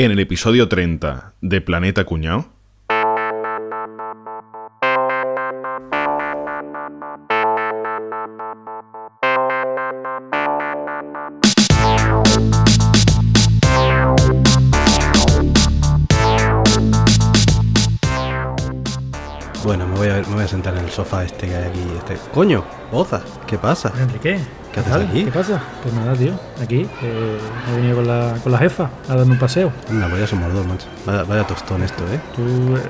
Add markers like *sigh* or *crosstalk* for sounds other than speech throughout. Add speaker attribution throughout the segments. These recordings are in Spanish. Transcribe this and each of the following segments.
Speaker 1: En el episodio 30 de Planeta Cuñao.
Speaker 2: El sofá este que hay aquí. Este. ¡Coño! ¡Boza! ¿Qué pasa?
Speaker 3: Enrique,
Speaker 2: ¿Qué haces aquí?
Speaker 3: ¿Qué pasa? Pues nada, tío. Aquí eh, he venido con la, con la jefa a darme un paseo.
Speaker 2: Anda, pues ya somos dos, macho. Vaya, vaya tostón esto, ¿eh?
Speaker 3: ¿Tú eh,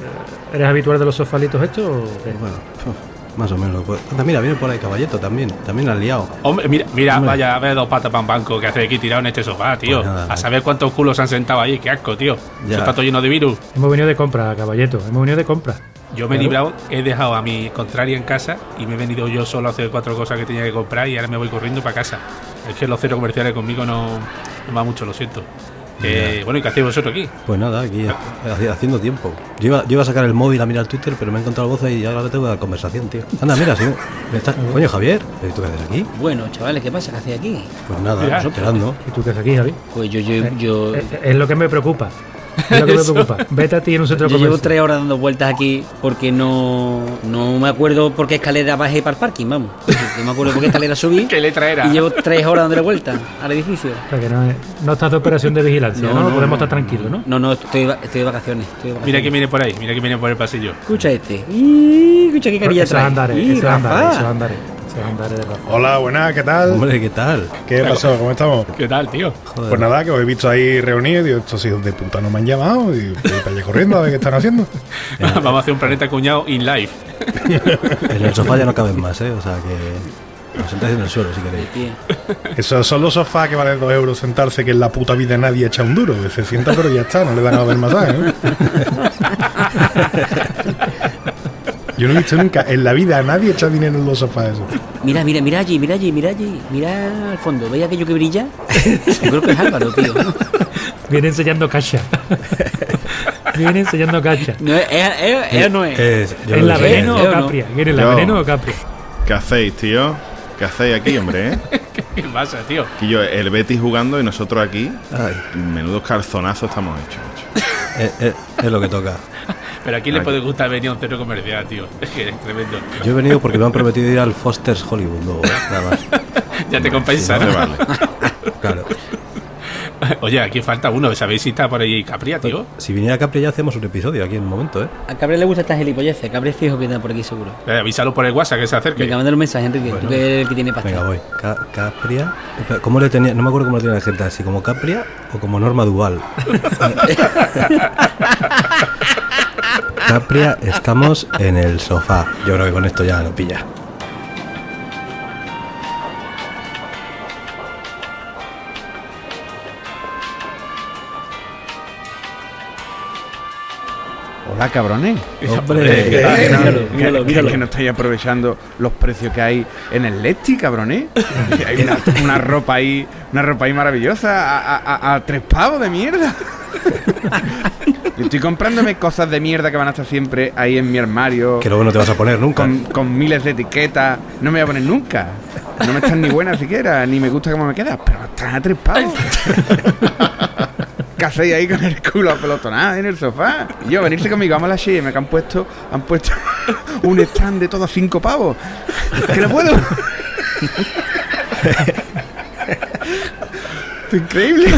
Speaker 3: eres habitual de los sofalitos estos o qué?
Speaker 2: Bueno, uf, más o menos. Anda, mira, viene por ahí Caballeto también. También la has liado.
Speaker 4: Hombre, mira, mira,
Speaker 2: Hombre.
Speaker 4: vaya, vaya dos patas para un banco que hace aquí tirado en este sofá, tío.
Speaker 2: Pues nada,
Speaker 4: a saber cuántos culos se han sentado ahí, qué asco, tío.
Speaker 2: Ya.
Speaker 4: Eso está todo lleno de virus.
Speaker 3: Hemos venido de compra, caballeto. Hemos venido de compra.
Speaker 4: Yo me he librado, he dejado a mi contraria en casa y me he venido yo solo a hacer cuatro cosas que tenía que comprar y ahora me voy corriendo para casa. Es que los cero comerciales conmigo no, no va mucho, lo siento. Eh, bueno, ¿y qué hacéis vosotros aquí?
Speaker 2: Pues nada, aquí ha- haciendo tiempo. Yo iba, yo iba a sacar el móvil a mirar Twitter, pero me he encontrado voz y ahora tengo dar conversación, tío. Anda, mira, estás... Coño, Javier, ¿pero tú qué haces aquí?
Speaker 5: Bueno, chavales, ¿qué pasa? ¿Qué hacéis aquí?
Speaker 2: Pues nada, esperando.
Speaker 3: ¿Y tú qué haces aquí, Javi?
Speaker 5: Pues yo, yo, yo,
Speaker 3: Eh, Es lo que me preocupa. Es lo que me
Speaker 5: Eso.
Speaker 3: preocupa. Vete a ti en un centro
Speaker 5: yo llevo
Speaker 3: comercial.
Speaker 5: tres horas dando vueltas aquí porque no, no me acuerdo por qué escalera bajé para el parking, vamos. No me acuerdo por qué escalera subí *laughs*
Speaker 4: ¿Qué letra era?
Speaker 5: y llevo tres horas dándole vueltas al edificio.
Speaker 3: O sea, que no, es- no estás de operación de vigilancia, ¿no? Podemos estar tranquilos, ¿no?
Speaker 5: No, no, estoy, estoy de vacaciones. Estoy de
Speaker 4: Mira que viene por ahí, mira que viene por el pasillo.
Speaker 5: Escucha este. Ih, Escucha qué carilla trae.
Speaker 3: andares,
Speaker 5: Ih,
Speaker 3: esos andares,
Speaker 5: Rafa.
Speaker 3: esos andares. Esos andares de Rafa.
Speaker 6: Hola, buenas, ¿qué tal?
Speaker 2: Hombre, ¿qué tal?
Speaker 6: ¿Qué pasó? ¿Cómo estamos?
Speaker 4: ¿Qué tal, tío?
Speaker 2: Joder.
Speaker 6: Pues nada, que os he visto ahí reunidos y digo, estos hijos de puta no me han llamado y voy para allá corriendo a ver qué están haciendo. *laughs*
Speaker 4: Vamos a hacer un planeta cuñado in live. *laughs*
Speaker 2: En el sofá ya no caben más, ¿eh? O sea que... Os sentáis en el suelo si queréis.
Speaker 5: Tío.
Speaker 6: Esos son los sofás que valen dos euros sentarse, que en la puta vida nadie echa un duro. Se sienta, pero ya está, no le dan a ver masaje, ¿no? *laughs* Yo no he visto nunca en la vida a nadie echar dinero en los sofás.
Speaker 5: Mira, mira, mira allí, mira allí, mira allí. Mira al fondo. ¿Veis aquello que brilla? Yo creo que es Álvaro, tío.
Speaker 3: Viene enseñando cacha. Viene enseñando cacha.
Speaker 5: No, es, es, es- no es.
Speaker 2: Es, yo
Speaker 3: ¿En
Speaker 2: no
Speaker 3: la veneno
Speaker 5: ¿eh
Speaker 3: o capria? ¿Quién es la veneno o capria?
Speaker 1: ¿Qué hacéis, tío? ¿Qué hacéis aquí, hombre? eh? *laughs*
Speaker 4: ¿Qué pasa, tío?
Speaker 1: Que yo, el Betis jugando y nosotros aquí,
Speaker 2: Ay,
Speaker 1: menudos calzonazos estamos hechos.
Speaker 2: Es, *laughs* es- es lo que toca.
Speaker 4: Pero a quién le puede gustar venir a un centro comercial, tío. *laughs* Es que es tremendo.
Speaker 2: Yo he venido porque me han prometido ir al Foster's Hollywood luego, ¿eh? nada más. *laughs*
Speaker 4: Ya te compensa,
Speaker 1: No vale.
Speaker 2: Claro. *laughs*
Speaker 4: Oye, aquí falta uno. ¿Sabéis si está por ahí Capria, tío?
Speaker 2: Si viniera Capri ya hacemos un episodio aquí en un momento, ¿eh?
Speaker 5: A Cabrera le gusta esta gilipolleces. Cabrera es fijo que anda por aquí seguro.
Speaker 4: Eh, avísalo por el WhatsApp que se acerque.
Speaker 5: Venga, mándale un mensaje, Enrique.
Speaker 2: Bueno.
Speaker 5: Tú que eres el que tiene pasta.
Speaker 2: Venga, voy. Ca- Capria. ¿Cómo le tenía? No me acuerdo cómo le tenía la gente, así como Capria o como Norma Duval. *laughs* Capria, estamos en el sofá. Yo creo que con esto ya lo pilla.
Speaker 7: Hola, cabrones.
Speaker 2: Hombre,
Speaker 7: ¿Qué tal?
Speaker 5: eh,
Speaker 7: Que no-
Speaker 5: míralo,
Speaker 7: que-
Speaker 5: míralo,
Speaker 7: que-
Speaker 5: míralo.
Speaker 7: que no estáis aprovechando los precios que hay en el Leti, cabrones. *laughs* Que hay una, una ropa ahí, una ropa ahí maravillosa a, a- a- a tres pavos de mierda. *laughs* Estoy comprándome cosas de mierda que van a estar siempre ahí en mi armario.
Speaker 2: que luego no te vas a poner nunca.
Speaker 7: Con, con miles de etiquetas. No me voy a poner nunca. No me están ni buenas siquiera, ni me gusta cómo me queda, pero están a tres pavos. *laughs* ¿Qué hacéis ahí con el culo apelotonado en el sofá? Y yo, venirse conmigo, vamos a la Shein, que han puesto, han puesto *laughs* un stand de todo a cinco pavos. ¿Que no puedo? *laughs* Increíble.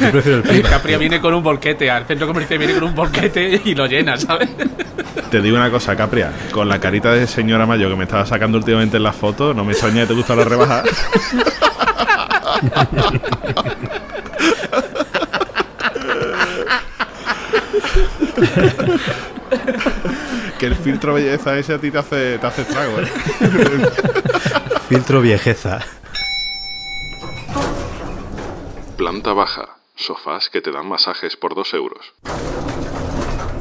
Speaker 2: Yo prefiero el
Speaker 4: El
Speaker 2: flip.
Speaker 4: Capria viene con un bolquete, al centro comercial viene con un bolquete y lo llena, ¿sabes?
Speaker 1: Te digo una cosa, Capria, con la carita de señora Mayo que me estaba sacando últimamente en las fotos, no me extraña que te gusta la rebaja. *laughs* que el filtro belleza ese a ti te hace, te hace estrago, ¿eh? *laughs*
Speaker 2: Filtro viejeza.
Speaker 1: Planta baja. Sofás que te dan masajes por dos euros.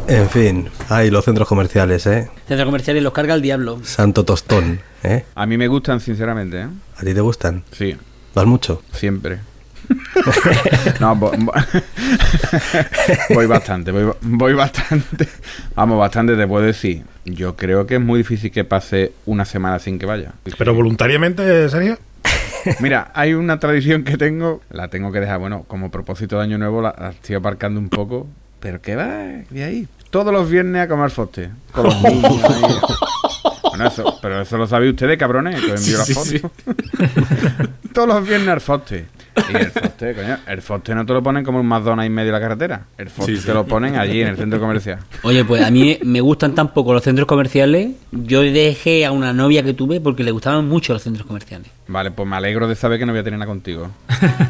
Speaker 2: En fin, hay los centros comerciales, ¿eh?
Speaker 5: Centro comercial y los carga el diablo.
Speaker 2: Santo tostón, ¿eh?
Speaker 7: A mí me gustan, sinceramente, ¿eh?
Speaker 2: ¿A ti te gustan?
Speaker 7: Sí,
Speaker 2: ¿Vas mucho?
Speaker 7: siempre. *laughs* no, vo- vo- *laughs* voy bastante, voy, voy bastante. Vamos, bastante te puedo decir. Yo creo que es muy difícil que pase una semana sin que vaya.
Speaker 6: Pero voluntariamente, ¿sería?
Speaker 7: Mira, hay una tradición que tengo, la tengo que dejar, bueno, como propósito de año nuevo, la, la estoy aparcando un poco. Pero ¿qué va? ¿Qué ahí? Todos los viernes a comer foste. Con los niños ahí. Bueno, eso, pero eso lo sabéis ustedes, cabrones, que os envío la
Speaker 4: Sí,
Speaker 7: foto.
Speaker 4: sí. *laughs*
Speaker 7: Todos los viernes al foste. Y el foste, coño, el foste no te lo ponen como un McDonald's en medio de la carretera. El foste
Speaker 4: Sí, sí.
Speaker 7: te lo ponen allí en el centro comercial.
Speaker 5: Oye, pues a mí me gustan tan poco los centros comerciales. Yo dejé a una novia que tuve porque le gustaban mucho los centros comerciales.
Speaker 7: Vale, pues me alegro de saber que no voy a tener nada contigo.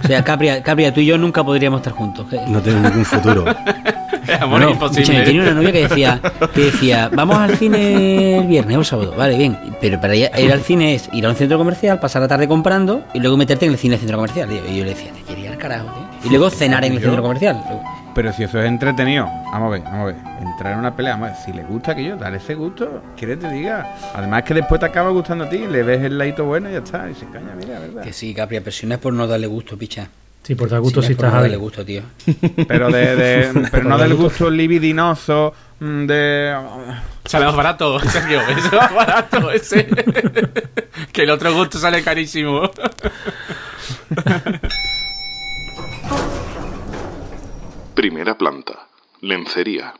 Speaker 5: O sea, Capria, Capria tú y yo nunca podríamos estar juntos. ¿eh?
Speaker 2: No tiene ningún futuro. *laughs* *laughs*
Speaker 4: Amor imposible.
Speaker 5: escúchame, tenía una novia que decía, que decía, vamos al cine el viernes o el sábado, vale, bien. Pero para ella ir al cine es ir a un centro comercial, pasar la tarde comprando y luego meterte en el cine del centro comercial. Y yo, le decía, te quería ir al carajo, tío. Y luego cenar en el centro comercial.
Speaker 7: Pero si eso es entretenido, vamos a ver, vamos a ver. Entrar en una pelea, vamos a ver, si le gusta aquello, dale ese gusto, ¿quieres te diga? Además que después te acaba gustando a ti, le ves el ladito bueno y ya está. Y se caña, mira, ¿verdad?
Speaker 5: Que sí, Capria, pero si no es por no darle gusto, picha.
Speaker 3: Sí, por dar gusto
Speaker 5: no
Speaker 3: si
Speaker 5: es por
Speaker 3: estás
Speaker 5: no gusto, tío. *laughs*
Speaker 7: Pero de, de- *laughs* pero no del gusto libidinoso, mm, de...
Speaker 4: Sale más barato, *laughs* Sergio. Es más barato ese. que el otro gusto sale carísimo.
Speaker 8: Primera planta. Lencería.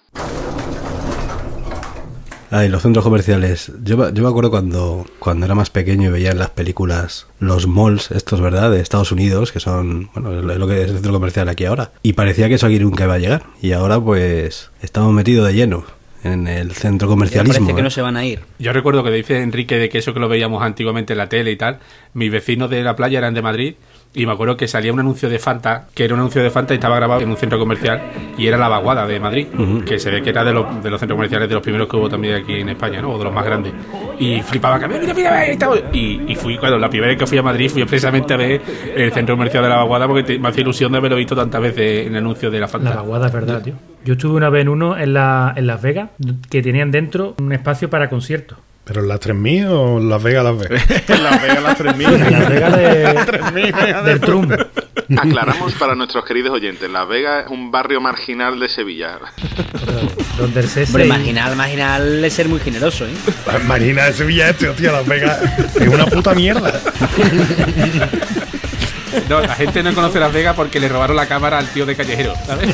Speaker 2: Ay, los centros comerciales. Yo, me- yo me acuerdo cuando, cuando era más pequeño y veía en las películas los malls, estos, ¿verdad? De Estados Unidos, que son, bueno, es lo que es el centro comercial aquí ahora. Y parecía que eso aquí nunca iba a llegar. Y ahora, pues, estamos metidos de lleno en el centro
Speaker 5: Ya
Speaker 2: comercialismo.
Speaker 5: Parece que
Speaker 2: ¿eh?
Speaker 5: no se van a ir.
Speaker 4: Yo recuerdo que dice Enrique de que eso que lo veíamos antiguamente en la tele y tal, mis vecinos de la playa eran de Madrid y me acuerdo que salía un anuncio de Fanta, que era un anuncio de Fanta y estaba grabado en un centro comercial y era la vaguada de Madrid, que se ve que era de los, de los centros comerciales de los primeros que hubo también aquí en España, ¿no? O de los más grandes. Y flipaba que mira, mira, mira, mira, y y, y fui cuando la primera vez que fui a Madrid fui precisamente a ver el centro comercial de la vaguada porque te- me hacía ilusión de haberlo visto tantas veces en el anuncio de la Fanta.
Speaker 3: La vaguada es verdad, tío. Yo estuve una vez en uno en, la, en Las Vegas que tenían dentro un espacio para conciertos.
Speaker 6: ¿Pero en las 3000 o en Las Vegas, Las Vegas?
Speaker 1: En Las *laughs* Vegas las 3000.
Speaker 3: En Las Vegas de, *laughs* del Trump.
Speaker 8: Aclaramos para nuestros queridos oyentes. Las Vegas es un barrio marginal de Sevilla.
Speaker 3: Donde el CSI...
Speaker 5: Hombre, marginal, marginal es ser muy generoso, ¿eh?
Speaker 6: La Marina de Sevilla este, hostia, Las Vegas es una puta mierda. *laughs*
Speaker 4: No, la gente no conoce Las Vegas porque le robaron la cámara al tío de callejero, ¿sabes?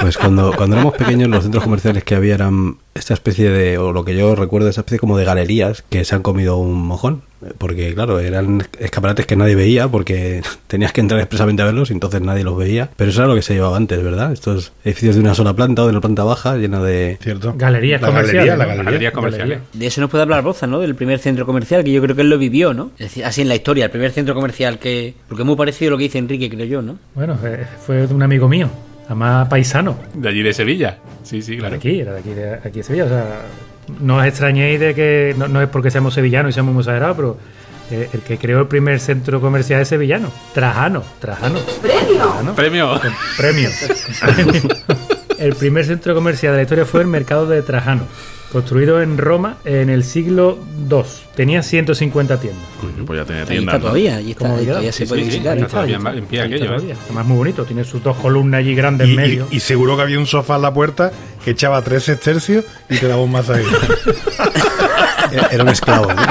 Speaker 2: Pues cuando, cuando éramos pequeños los centros comerciales que había eran esta especie de, o lo que yo recuerdo, esa especie como de galerías que se han comido un mojón. Porque claro, eran escaparates que nadie veía porque *laughs* tenías que entrar expresamente a verlos y entonces nadie los veía. Pero eso era lo que se llevaba antes, ¿verdad? Estos edificios de una sola planta o de una planta baja llena de...
Speaker 6: ¿Cierto?
Speaker 3: Galerías
Speaker 6: la
Speaker 3: comerciales,
Speaker 6: Galería, la
Speaker 3: ¿no?
Speaker 6: galería.
Speaker 4: Galerías comerciales.
Speaker 5: De eso nos puede hablar Boza, ¿no? Del primer centro comercial, que yo creo que él lo vivió, ¿no? Es decir, así en la historia, el primer centro comercial que... Porque es muy parecido a lo que dice Enrique, creo yo, ¿no?
Speaker 3: Bueno, eh, fue de un amigo mío, además paisano.
Speaker 4: De allí de Sevilla. Sí, sí,
Speaker 3: Era
Speaker 4: claro.
Speaker 3: de aquí, era de aquí, de aquí de Sevilla. O sea, no os extrañéis de que no, no es porque seamos sevillanos y seamos muy pero eh, el que creó el primer centro comercial es sevillano. Trajano, Trajano.
Speaker 4: Premio.
Speaker 3: Premio. con premio. *laughs* *laughs* El primer centro comercial de la historia fue el mercado de Trajano, construido en Roma en el siglo II. Tenía 150 tiendas.
Speaker 1: Coño, pues ya tenía
Speaker 5: Ahí
Speaker 1: tienda.
Speaker 5: está
Speaker 1: ¿no?
Speaker 5: todavía, ahí está,
Speaker 3: ¿Cómo
Speaker 5: ahí todavía se
Speaker 4: Sí,
Speaker 5: puede
Speaker 4: sí,
Speaker 5: visitar.
Speaker 4: ahí está. todavía en pie
Speaker 3: Ahí está
Speaker 4: aquello, ¿eh?
Speaker 3: Además muy bonito, tiene sus dos columnas allí grandes
Speaker 6: Y,
Speaker 3: en medio.
Speaker 6: y- y seguro que había un sofá en la puerta que echaba tres sextercios y te daba un masaje. *laughs*
Speaker 2: Era un esclavo, ¿no?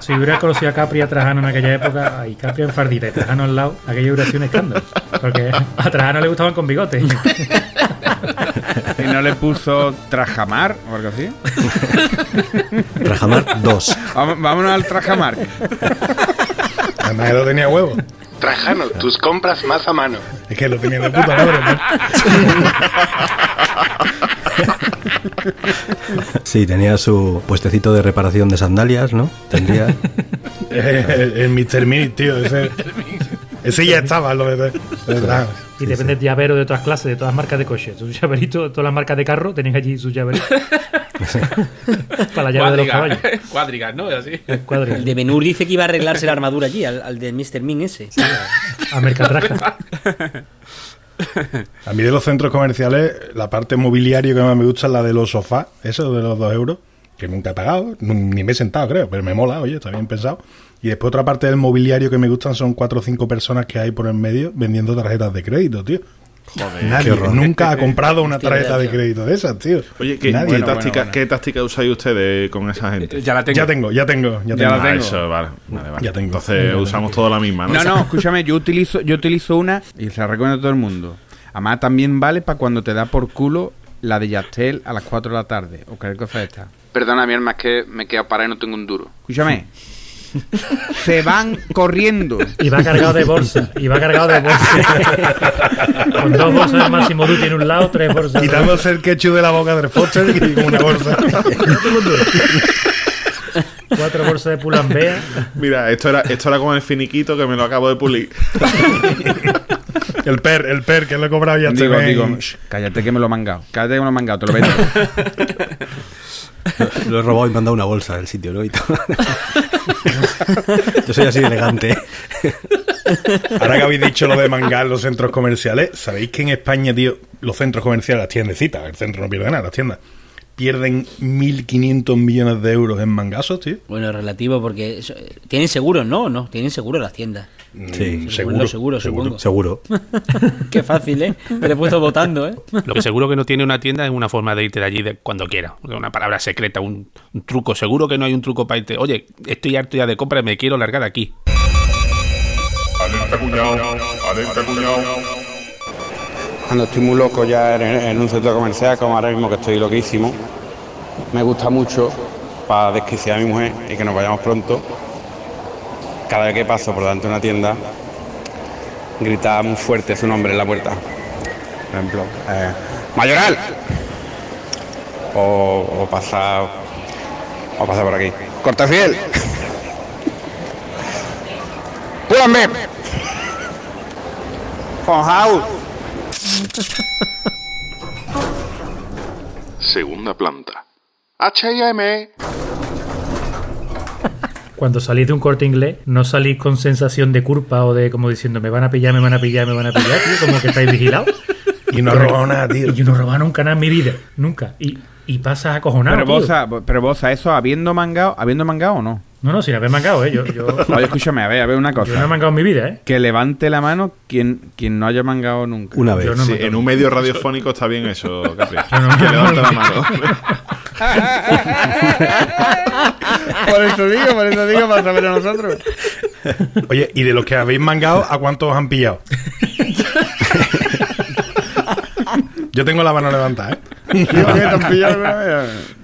Speaker 3: Si hubiera conocido a Capri y a Trajano en aquella época, y Capri en fardita y Trajano al lado, aquello hubiera sido un escándalo. Porque a Trajano le gustaban con bigote. *laughs*
Speaker 7: ¿Y no le puso Trajamar o algo así? *laughs*
Speaker 2: Trajamar 2.
Speaker 7: Vamos- Vámonos al Trajamar.
Speaker 6: Además, él lo tenía huevo.
Speaker 8: Trajano, tus compras más a mano.
Speaker 6: Es que lo tenía de puta madre. ¿no?
Speaker 2: Sí, tenía su puestecito de reparación de sandalias, ¿no? Tendría...
Speaker 6: Eh, *laughs* el Mr. Minute, tío. Ese, ese ya estaba, lo de, de verdad.
Speaker 3: Y depende de llavero de otras clases, de todas marcas de coche. Su llaverito, todas las marcas de carro, tenéis allí sus llaveritos. *laughs* Para la llave de los caballos. *laughs*
Speaker 4: Cuadrigas, ¿no? Así.
Speaker 3: El
Speaker 5: de Benur dice que iba a arreglarse la armadura allí, al, al de Mr. Min ese.
Speaker 3: A Mercatraja. *laughs*
Speaker 6: A mí de los centros comerciales, la parte mobiliario que más me gusta es la de los sofás, eso de los dos euros, que nunca he pagado, ni me he sentado, creo, pero me mola, oye, está bien pensado. Y después otra parte del mobiliario que me gustan son cuatro o cinco personas que hay por en medio vendiendo tarjetas de crédito, tío.
Speaker 1: Joder.
Speaker 6: Nadie
Speaker 2: horror.
Speaker 6: nunca ha comprado una tarjeta de crédito de esas, tío.
Speaker 1: Oye, ¿qué,
Speaker 6: Nadie.
Speaker 1: qué táctica,
Speaker 7: bueno, bueno.
Speaker 1: ¿qué táctica usáis ustedes con esa gente?
Speaker 4: Ya la tengo.
Speaker 6: Ya tengo, ya tengo, ya
Speaker 7: Ya
Speaker 6: tengo.
Speaker 7: la
Speaker 1: Ah,
Speaker 7: tengo.
Speaker 1: eso, vale, vale, vale.
Speaker 6: Ya tengo.
Speaker 1: Entonces usamos toda la misma, ¿no?
Speaker 7: No, no, *laughs* escúchame, yo utilizo, yo utilizo una y se la recomiendo a todo el mundo. Además, también vale para cuando te da por culo la de Yastel a las 4 de la tarde o cualquier cosa de esta.
Speaker 8: Perdona, mi hermano, es que me quedo parado y no tengo un duro.
Speaker 7: Escúchame. *laughs* *laughs* se van corriendo.
Speaker 3: Y va cargado de bolsa. Y va cargado de bolsa. Con dos bolsas de Máximo Duty en un lado, tres bolsas.
Speaker 6: Quitándose el ketchup de la boca del Foster y con una bolsa.
Speaker 3: Cuatro bolsas de Pulambea.
Speaker 1: Mira, esto era, esto era como el finiquito que me lo acabo de pulir. *laughs* *laughs*
Speaker 6: El per, el per, que le he cobrado ya
Speaker 7: Digo,
Speaker 6: te
Speaker 7: digo, "Shh, cállate que me lo he mangado. Cállate que me lo he mangado, te lo vendo.
Speaker 2: Lo he robado y me han dado una bolsa del sitio, ¿no? Y todo. *laughs* Yo soy así de elegante.
Speaker 6: Ahora que habéis dicho lo de mangar los centros comerciales, ¿sabéis que en España, tío, los centros comerciales, las tiendecitas, el centro no pierde nada, las tiendas, pierden 1.500 millones de euros en mangazos, tío?
Speaker 5: Bueno, relativo, porque eso- tienen seguros, ¿no? No, tienen seguro las tiendas.
Speaker 2: Sí,
Speaker 6: Mm,
Speaker 5: seguro, seguro, supongo.
Speaker 2: Seguro. *laughs*
Speaker 5: Qué fácil, ¿eh? Me lo he puesto votando, ¿eh? *laughs*
Speaker 4: Lo que seguro que no tiene una tienda es una forma de irte de allí de cuando quiera. Una palabra secreta, un, un truco. Seguro que no hay un truco para irte. Oye, estoy harto ya de compra y me quiero largar de aquí.
Speaker 9: Alerta cuñado, alerta cuñado.
Speaker 10: Cuando estoy muy loco ya en, un centro comercial, como ahora mismo que estoy loquísimo, me gusta mucho para desquiciar a mi mujer y que nos vayamos pronto. Cada vez que paso por delante de una tienda, grita muy fuerte su nombre en la puerta. Por ejemplo, eh, ¡Mayoral! O, o pasa o pasa por aquí. ¡Cortafiel! *laughs* ¡Púrame! ¡Conjaus!
Speaker 8: Segunda planta. H&M.
Speaker 3: Cuando salís de un corte inglés, no salís con sensación de culpa o de como diciendo me van a pillar, me van a pillar, me van a pillar, tío, como que estáis vigilados. *laughs*
Speaker 6: Y no he robado nada, tío.
Speaker 3: Y yo no he robado nunca nada en mi vida, nunca. Y, y pasas acojonado.
Speaker 7: pero
Speaker 3: tío.
Speaker 7: Bosa, pero Bosa, eso habiendo mangado, habiendo mangado o no.
Speaker 3: No, no, sin haber mangado, ¿eh? Yo, yo, *laughs*
Speaker 7: Oye, escúchame, a ver, a ver una
Speaker 3: yo no he
Speaker 7: cosa.
Speaker 3: mangado en mi vida, ¿eh?
Speaker 7: Que levante la mano quien, quien no haya mangado nunca.
Speaker 2: Una vez.
Speaker 3: No
Speaker 1: Sí, en un medio radiofónico está bien eso, Capri.
Speaker 3: no-
Speaker 1: que levante la mano. *laughs*
Speaker 7: por eso digo, por eso digo, para saber a nosotros.
Speaker 6: Oye, y de los que habéis mangado, ¿a cuántos os han pillado? *laughs* Yo tengo la mano levantada, ¿eh?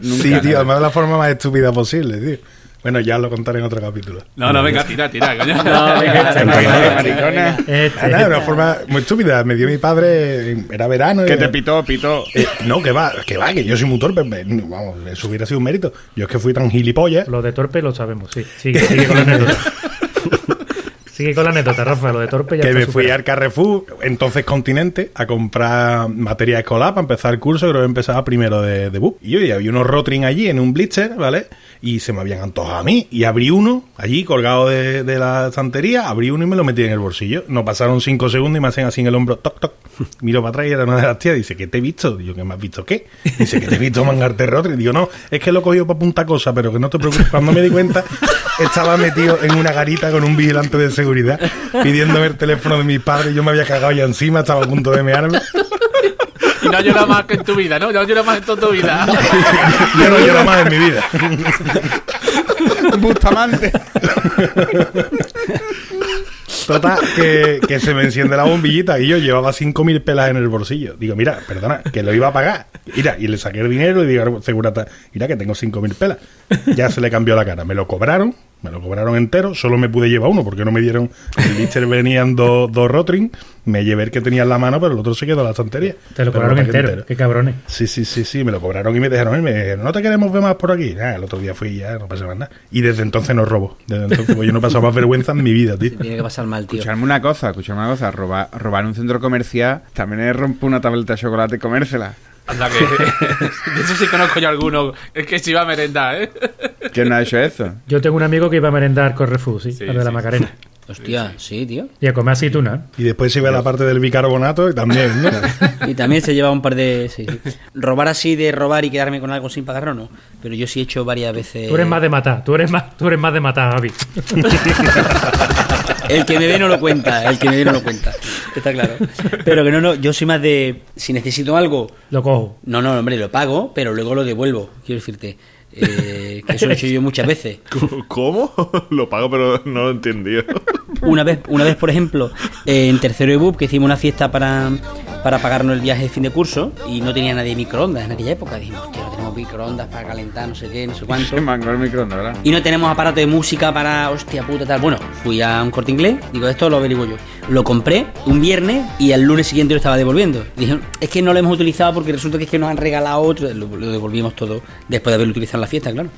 Speaker 6: sí, tío, además de la forma más estúpida posible, tío. Bueno, ya lo contaré en otro capítulo.
Speaker 4: No, no, venga, tira, tira, coño. *laughs*
Speaker 5: No, venga,
Speaker 3: Este,
Speaker 5: venga, venga,
Speaker 7: maricona.
Speaker 3: este,
Speaker 6: Ah, una forma muy estúpida. Me dio mi padre, era verano.
Speaker 7: Que te pitó, pitó.
Speaker 6: Eh, no, que va, que va, que yo soy muy torpe. Vamos, eso hubiera sido un mérito. Yo es que fui tan gilipollas.
Speaker 3: Lo de torpe lo sabemos, sí. Sigue, sigue con la anécdota. *laughs* sigue con la anécdota, Rafa. Lo de torpe ya
Speaker 6: que
Speaker 3: está
Speaker 6: me fui
Speaker 3: superado.
Speaker 6: al Carrefour, entonces Continente, a comprar materia escolar para empezar el curso. Creo que empezaba primero de, de BUP. Y oye, había unos Rotring allí en un blister, ¿vale? Y se me habían antojado a mí. Y abrí uno, allí colgado de, de la estantería, abrí uno y me lo metí en el bolsillo. No pasaron cinco segundos y me hacen así en el hombro, toc, toc. *laughs* Miro para atrás y era una de las tías. Dice, ¿qué te he visto? Digo, ¿qué me has visto qué? Dice, que te he visto *laughs* mangarte Rotring. Digo, no, es que lo he cogido para punta cosa, pero que no te preocupes. Cuando me di cuenta, *laughs* estaba metido en una garita con un vigilante de seguridad pidiéndome el teléfono de mis padres. Yo me había cagado ya encima, estaba a punto de mearme.
Speaker 4: Y no llora más que en tu vida, ¿no? No llora más en toda tu vida. *laughs*
Speaker 6: Yo no lloro más en mi vida. *laughs*
Speaker 7: Bustamante.
Speaker 6: Total, que, que se me enciende la bombillita y yo llevaba 5.000 pelas en el bolsillo. Digo, mira, perdona, que lo iba a pagar. Mira, y le saqué el dinero y digo, segurata, mira que tengo 5.000 pelas. Ya se le cambió la cara. Me lo cobraron, me lo cobraron entero, solo me pude llevar uno porque no me dieron. El blister venían dos, dos Rotring, me llevé el que tenía en la mano, pero el otro se quedó en la estantería.
Speaker 3: Te lo cobraron entero. Qué cabrones.
Speaker 6: Sí, sí, sí, sí, me lo cobraron y me dejaron ir. Me dijeron, no te queremos ver más por aquí. Nada, el otro día fui y ya, no pasa más nada. Y desde entonces no robo. Desde entonces, pues yo no he pasado más vergüenza en mi vida, tío.
Speaker 5: Tiene que pasar mal, tío.
Speaker 7: Escucharme una cosa, escucharme una cosa. Robar, robar un centro comercial también es romper una tableta de chocolate y comérsela.
Speaker 4: Anda, que. *laughs* De eso sí conozco yo alguno. Es que se iba a merendar, ¿eh?
Speaker 7: ¿Quién ha hecho eso?
Speaker 3: Yo tengo un amigo que iba a merendar Correfour, sí,
Speaker 4: Sí,
Speaker 3: al de la
Speaker 4: sí.
Speaker 3: Macarena.
Speaker 5: Hostia, sí, tío.
Speaker 3: Y a comer aceituna.
Speaker 6: Y después se iba a la parte del bicarbonato y también, ¿no? *laughs*
Speaker 5: Y también se lleva un par de. sí, sí. Robar así de robar y quedarme con algo sin pagarlo, no. Pero yo sí he hecho varias veces.
Speaker 3: Tú eres más de matar, tú eres más, tú eres más de matar, Javi. *laughs*
Speaker 5: El que me ve no lo cuenta, el que me ve no lo cuenta. Está claro. Pero que no, no, yo soy más de. Si necesito algo.
Speaker 3: Lo cojo.
Speaker 5: No, no, hombre, lo pago, pero luego lo devuelvo. Quiero decirte. Eh, que eso lo he hecho yo muchas veces. *laughs*
Speaker 1: ¿Cómo? *laughs* Lo pago, pero no lo he entendido. *laughs*
Speaker 5: Una vez, una vez por ejemplo, eh, en tercero de BUP, que hicimos una fiesta para, para pagarnos el viaje de fin de curso y no tenía nadie microondas en aquella época. Dijimos, hostia, no tenemos microondas para calentar, no sé qué, no sé cuánto.
Speaker 7: Se mangó el microondas, ¿verdad?
Speaker 5: Y no tenemos aparato de música para, hostia puta, tal. Bueno, fui a un corte inglés, digo, esto lo averiguo yo. Lo compré un viernes y al lunes siguiente lo estaba devolviendo. Dije, es que no lo hemos utilizado porque resulta que es que nos han regalado otro. Lo, lo devolvimos todo después de haberlo utilizado en la fiesta, claro.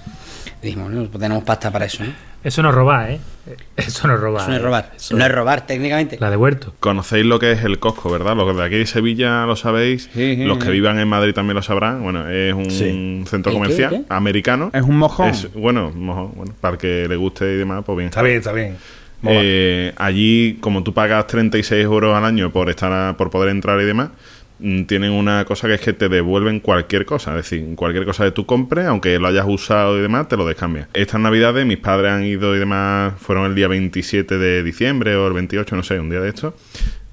Speaker 5: Y dijimos, no, pues tenemos pasta para eso, ¿no?
Speaker 3: Eso no es robar, ¿eh? *laughs* Eso no es robar.
Speaker 5: Eso no es
Speaker 3: ¿eh?
Speaker 5: robar.
Speaker 3: Eso-
Speaker 5: No es robar, técnicamente.
Speaker 3: La de huerto.
Speaker 1: Conocéis lo que es el Costco, ¿verdad? Los de aquí de Sevilla lo sabéis.
Speaker 7: Sí, sí,
Speaker 1: Los que
Speaker 7: sí.
Speaker 1: vivan en Madrid también lo sabrán. Bueno, es un
Speaker 2: Sí.
Speaker 1: centro
Speaker 5: ¿El qué,
Speaker 1: comercial
Speaker 5: qué?
Speaker 1: americano.
Speaker 7: Es un mojón.
Speaker 1: Es- bueno, mojón, bueno, para el que le guste y demás, pues bien.
Speaker 6: Está bien, está bien.
Speaker 1: Eh, allí, como tú pagas 36 euros al año por estar a- por poder entrar y demás, tienen una cosa que es que te devuelven cualquier cosa. Es decir, cualquier cosa que tú compres, aunque lo hayas usado y demás, te lo descambian. Estas navidades, mis padres han ido y demás, fueron el día 27 de diciembre o el 28, no sé, un día de esto.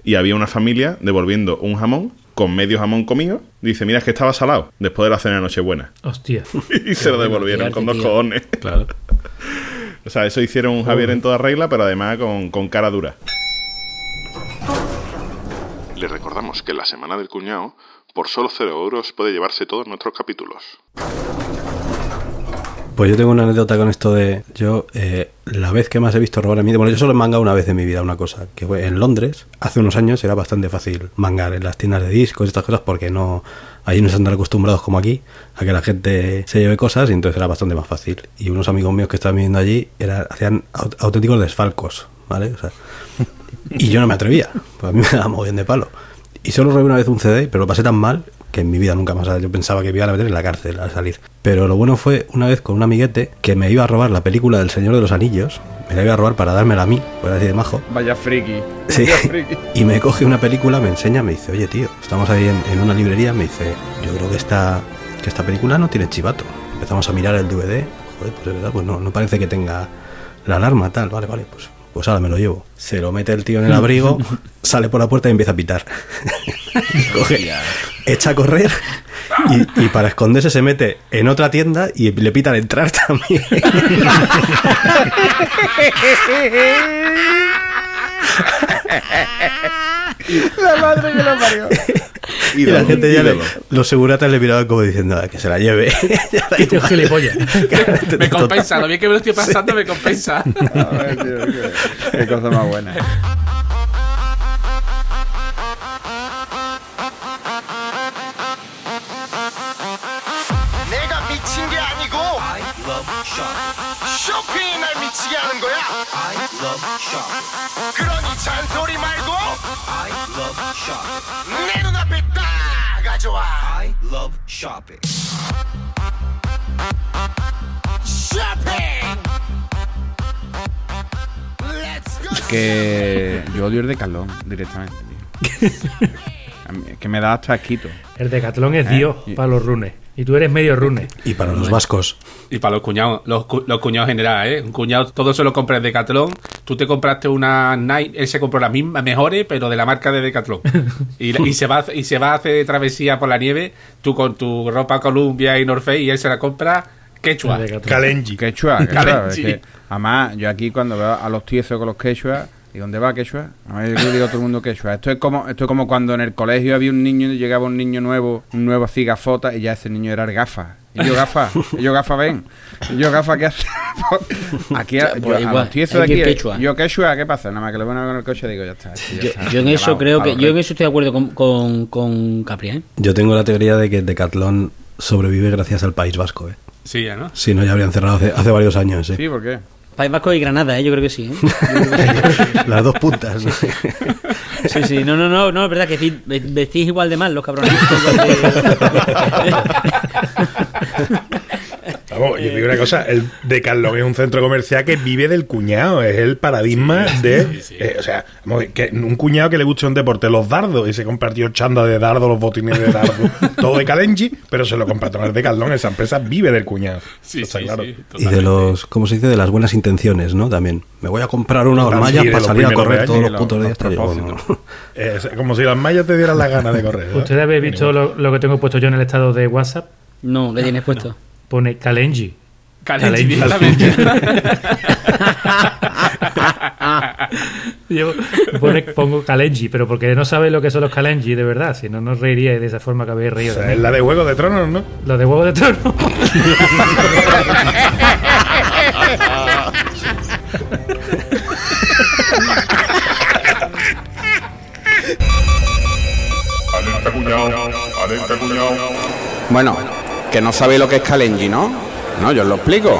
Speaker 1: Y había una familia devolviendo un jamón con medio jamón comido. Dice, mira, es que estaba salado después de la cena de Nochebuena.
Speaker 3: Hostia. *laughs*
Speaker 1: y se lo devolvieron con dos
Speaker 5: tío.
Speaker 1: cojones.
Speaker 2: Claro. *laughs*
Speaker 1: O sea, eso hicieron un Javier en toda regla, pero además con, con cara dura.
Speaker 8: Les recordamos que la semana del cuñado, por solo 0 euros puede llevarse todos nuestros capítulos.
Speaker 2: Pues yo tengo una anécdota con esto de. Yo, eh, la vez que más he visto robar mi vida. Bueno, yo solo he mangado una vez en mi vida una cosa. Que fue en Londres. Hace unos años era bastante fácil mangar en las tiendas de discos y estas cosas porque no. Allí no están tan acostumbrados como aquí a que la gente se lleve cosas y entonces era bastante más fácil. Y unos amigos míos que estaban viviendo allí era, hacían aut- auténticos desfalcos, ¿vale? O sea, y yo no me atrevía, pues a mí me daba muy bien de palo. Y solo robé una vez un CD, pero lo pasé tan mal que en mi vida nunca más. Yo pensaba que me iban a meter en la cárcel al salir. Pero lo bueno fue una vez con un amiguete que me iba a robar la película del Señor de los Anillos. Me la iba a robar para dármela a mí, por así de majo.
Speaker 7: Vaya friki.
Speaker 2: Sí.
Speaker 7: Vaya friki. *laughs*
Speaker 2: Y me coge una película, me enseña, me dice, oye tío, estamos ahí en, en una librería, me dice, yo creo que esta, que esta película no tiene chivato. Empezamos a mirar el DVD, joder, pues es verdad, pues no, no parece que tenga la alarma, tal, vale, vale, pues, pues ahora me lo llevo. Se lo mete el tío en el abrigo, *laughs* sale por la puerta y empieza a pitar. *laughs* Coge, echa a correr y, y para esconderse se mete en otra tienda y le pita al entrar también. *laughs* *laughs*
Speaker 7: La madre que lo parió.
Speaker 2: Y la gente ya le, los seguratas le miraban como diciendo "Ah, que se la lleve. *laughs*
Speaker 3: Tío gilipollas. *laughs*
Speaker 4: Me compensa, lo bien que me lo estoy pasando me compensa.
Speaker 7: Ay, tío, qué, qué cosa más buena.
Speaker 11: 그러니 잔소리 말고 내 눈앞에 딱 가져와 쇼핑 Let's go
Speaker 7: Que yo odio el de Calón directamente, tío. A mí- Es que *laughs* me da hasta asquito.
Speaker 3: El decatlón es
Speaker 7: Eh,
Speaker 3: Dios
Speaker 7: y-
Speaker 3: para los runes. Y tú eres medio rune.
Speaker 2: Y para los vascos.
Speaker 4: Y para los cuñados, los, cu- los cuñados en general, ¿eh? Un cuñado, todo se lo compra en Decathlon. Tú te compraste una Nike, él se compró las mismas, mejores, pero de la marca de Decathlon. *laughs* Y, y se va, a- y se va a hacer travesía por la nieve, tú con tu ropa Columbia y North Face, y él se la compra quechua.
Speaker 6: Kalenji.
Speaker 7: Quechua, quechua. Es que, además, yo aquí cuando veo a los tíos con los quechua, ¿y dónde va quechua? A yo le digo a todo el mundo quechua. Esto es como esto es como cuando en el colegio había un niño, llegaba un niño nuevo, un nuevo así gafota, y ya ese niño era el gafa. Y yo gafa, y yo gafa ven. Y yo gafa, ¿qué hace? *laughs* aquí a, yo,
Speaker 5: pues
Speaker 7: a los de aquí,
Speaker 5: quechua.
Speaker 7: yo quechua, ¿qué pasa? Nada más que lo bueno con el coche digo, ya está. ya
Speaker 5: Yo,
Speaker 7: está,
Speaker 5: yo en eso creo que yo en eso estoy de acuerdo con, con, con Capri, ¿eh?
Speaker 2: Yo tengo la teoría de que el Decathlon sobrevive gracias al País Vasco. ¿eh?
Speaker 4: Sí, ya, ¿no?
Speaker 2: Si no, ya habrían cerrado hace, hace varios años. ¿eh?
Speaker 7: Sí, ¿por qué?
Speaker 5: País Vasco y Granada, ¿eh? Yo creo que sí, ¿eh? *laughs* Yo creo que sí.
Speaker 2: Las dos puntas. ¿no?
Speaker 5: Sí, sí, no, no, no, no, es verdad que vestís igual de mal los cabrones. *laughs* *laughs* De-
Speaker 6: Vamos, yo digo una cosa, el Decathlon es un centro comercial que vive del cuñado, es el paradigma de... eh, o sea, que un cuñado que le guste un deporte, los dardos, y se compartió chanda de dardos, los botines de dardos, *laughs* todo de Kalenji, pero se lo compartió el Decathlon, esa empresa vive del cuñado.
Speaker 4: Sí,
Speaker 6: Está
Speaker 4: sí,
Speaker 6: claro.
Speaker 4: sí,
Speaker 2: Y de los, ¿cómo se dice? De las buenas intenciones, ¿no? También. Me voy a comprar una
Speaker 6: sí,
Speaker 2: hormalla
Speaker 6: de
Speaker 2: para salir a correr
Speaker 6: de
Speaker 2: todos los
Speaker 6: los-
Speaker 2: putos días. Bueno.
Speaker 6: Eh, como si las mallas te dieran la gana de correr.
Speaker 3: ¿Ustedes habéis visto lo, lo que tengo puesto yo en el estado de WhatsApp?
Speaker 5: No, ¿qué tienes puesto?
Speaker 3: Pone Kalenji.
Speaker 4: Kalenji,
Speaker 3: Kalenji. *laughs* Yo pone- pongo Kalenji, pero porque no sabéis lo que son los Kalenji de verdad, si no, no os reiríais de esa forma que habéis
Speaker 6: O
Speaker 3: reído.
Speaker 6: sea,
Speaker 3: de
Speaker 6: es la de Juego de Tronos, ¿no?
Speaker 3: Los de huevo de trono. *laughs*
Speaker 9: Alerta cuñado, alerta cuñado.
Speaker 10: Bueno, que no sabéis lo que es Kalenji, ¿no? No, yo os lo explico.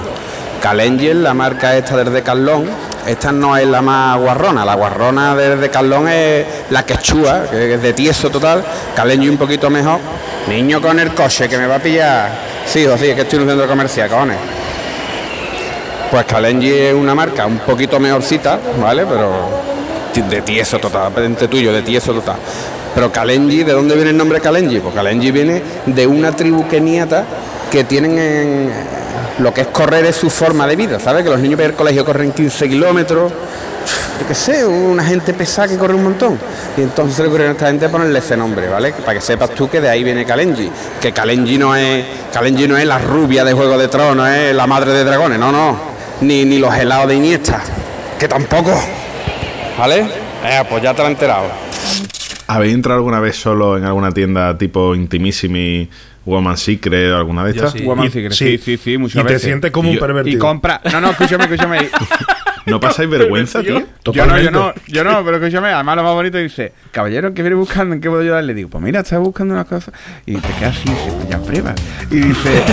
Speaker 10: Kalenji es la marca esta del Decathlon. Esta no es la más guarrona. La guarrona del Decathlon es la quechua, que es de tieso total. Kalenji un poquito mejor. Niño con el coche que me va a pillar. Sí, hijo, sí, es que estoy en un centro comercial, cojones. Pues Kalenji es una marca un poquito mejorcita, ¿vale? Pero de tieso total, entre tuyo, de tieso total. Pero Kalenji, ¿de dónde viene el nombre Kalenji? Pues Kalenji viene de una tribu keniata que tienen en lo que es correr es su forma de vida, ¿sabes? Que los niños al colegio corren 15 kilómetros, yo qué sé, una gente pesada que corre un montón. Y entonces le ocurrió a esta gente ponerle ese nombre, ¿vale? Para que sepas tú que de ahí viene Kalenji. Que Kalenji no es, Kalenji no es la rubia de Juego de Tronos, es la madre de dragones, no, no. Ni, ni los helados de Iniesta, que tampoco. ¿Vale? Eh, pues ya te lo he enterado.
Speaker 1: ¿Habéis entrado alguna vez solo en alguna tienda tipo Intimissimi, Woman Secret o alguna de estas?
Speaker 4: sí.
Speaker 7: Woman
Speaker 6: Y-
Speaker 7: Secret,
Speaker 6: sí.
Speaker 7: sí, sí, muchas
Speaker 6: Y te
Speaker 7: veces.
Speaker 6: sientes como un
Speaker 1: Yo-
Speaker 6: pervertido.
Speaker 7: Y compra. No, no, escúchame, escúchame. *laughs*
Speaker 1: ¿No pasáis *laughs* vergüenza, tío?
Speaker 7: Yo no, yo no, yo no, pero escúchame, además lo más bonito dice, caballero, ¿qué viene buscando? ¿En qué puedo ayudar? Le digo, pues mira, estás buscando una cosa y te quedas así, dice, pues ya prueba. Y dice,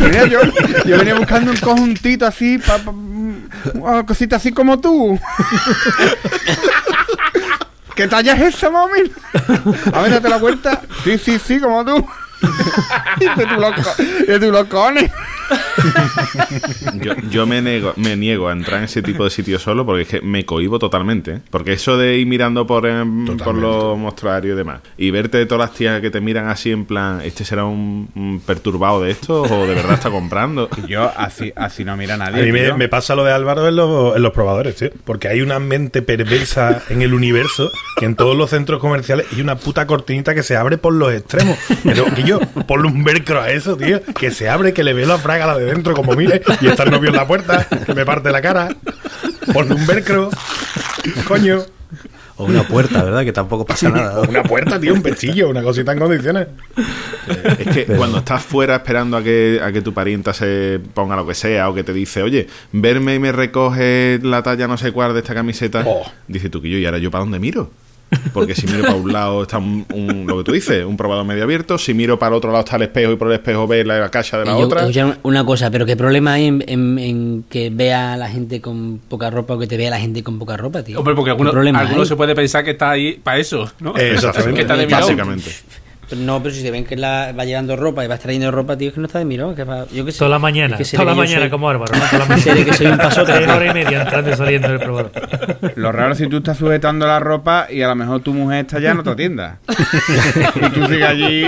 Speaker 7: *laughs* mira, yo, yo venía buscando un conjuntito así, pa, pa- una cosita así como tú. ¿Qué talla es esa, mami? *laughs* A ver, date la vuelta. Sí, sí, sí, como tú. *laughs* *laughs* Loco, dice tú locones. *laughs*
Speaker 1: Yo, yo me, nego- me niego a entrar en ese tipo de sitios solo porque es que me cohibo totalmente. ¿eh? Porque eso de ir mirando por, em, por los mostruarios y demás y verte de todas las tías que te miran así en plan, ¿este será un, un perturbado de esto o de verdad está comprando? *laughs*
Speaker 7: Yo así, así no mira
Speaker 6: A
Speaker 7: nadie.
Speaker 6: mí me, pasa lo de Álvaro en los, en los probadores, tío. Porque hay una mente perversa en el universo que en todos los centros comerciales hay una puta cortinita que se abre por los extremos. Pero que yo, ponle un velcro a eso, tío. Que se abre, que le veo la fraga la de dentro como mire y está el novio en la puerta, que me parte la cara. Ponle un velcro. Coño.
Speaker 2: O una puerta, ¿verdad? Que tampoco pasa nada.
Speaker 6: Una puerta, tío, un pestillo, una cosita en condiciones.
Speaker 1: Es que cuando estás fuera esperando a que, a que tu parienta se ponga lo que sea o que te dice, oye, verme y me recoge la talla no sé cuál de esta camiseta,
Speaker 6: Oh.
Speaker 1: dice tú que yo, ¿y ahora yo para dónde miro? Porque si miro para un lado está un, un- lo que tú dices, un probador medio abierto, si miro para el otro lado está el espejo y por el espejo ves la caja de la
Speaker 5: Yo-
Speaker 1: otra.
Speaker 5: una cosa, pero ¿qué problema hay en, en- en que vea a la gente con poca ropa o que te vea a la gente con poca ropa, tío?
Speaker 4: Hombre, porque
Speaker 5: ¿Qué
Speaker 4: alguno, alguno se puede pensar que está ahí para eso, ¿no?
Speaker 6: Eh, exactamente. *laughs*
Speaker 4: que está de mirado.
Speaker 1: Básicamente.
Speaker 5: Pero no, pero si se ven que la, va llevando ropa y va trayendo ropa, tío, es que no está de mirón. Que va- yo qué sé.
Speaker 3: Toda la mañana,
Speaker 5: Es que se
Speaker 3: toda la
Speaker 5: que yo
Speaker 3: mañana
Speaker 5: soy-
Speaker 3: como Álvaro, ¿no? *laughs* Toda la mañana.
Speaker 5: Que soy un pasote.
Speaker 3: Tres horas y media entrando y saliendo del probador.
Speaker 7: Lo raro es si tú estás sujetando la ropa y a lo mejor tu mujer está ya en otra tienda. y tú sigues allí,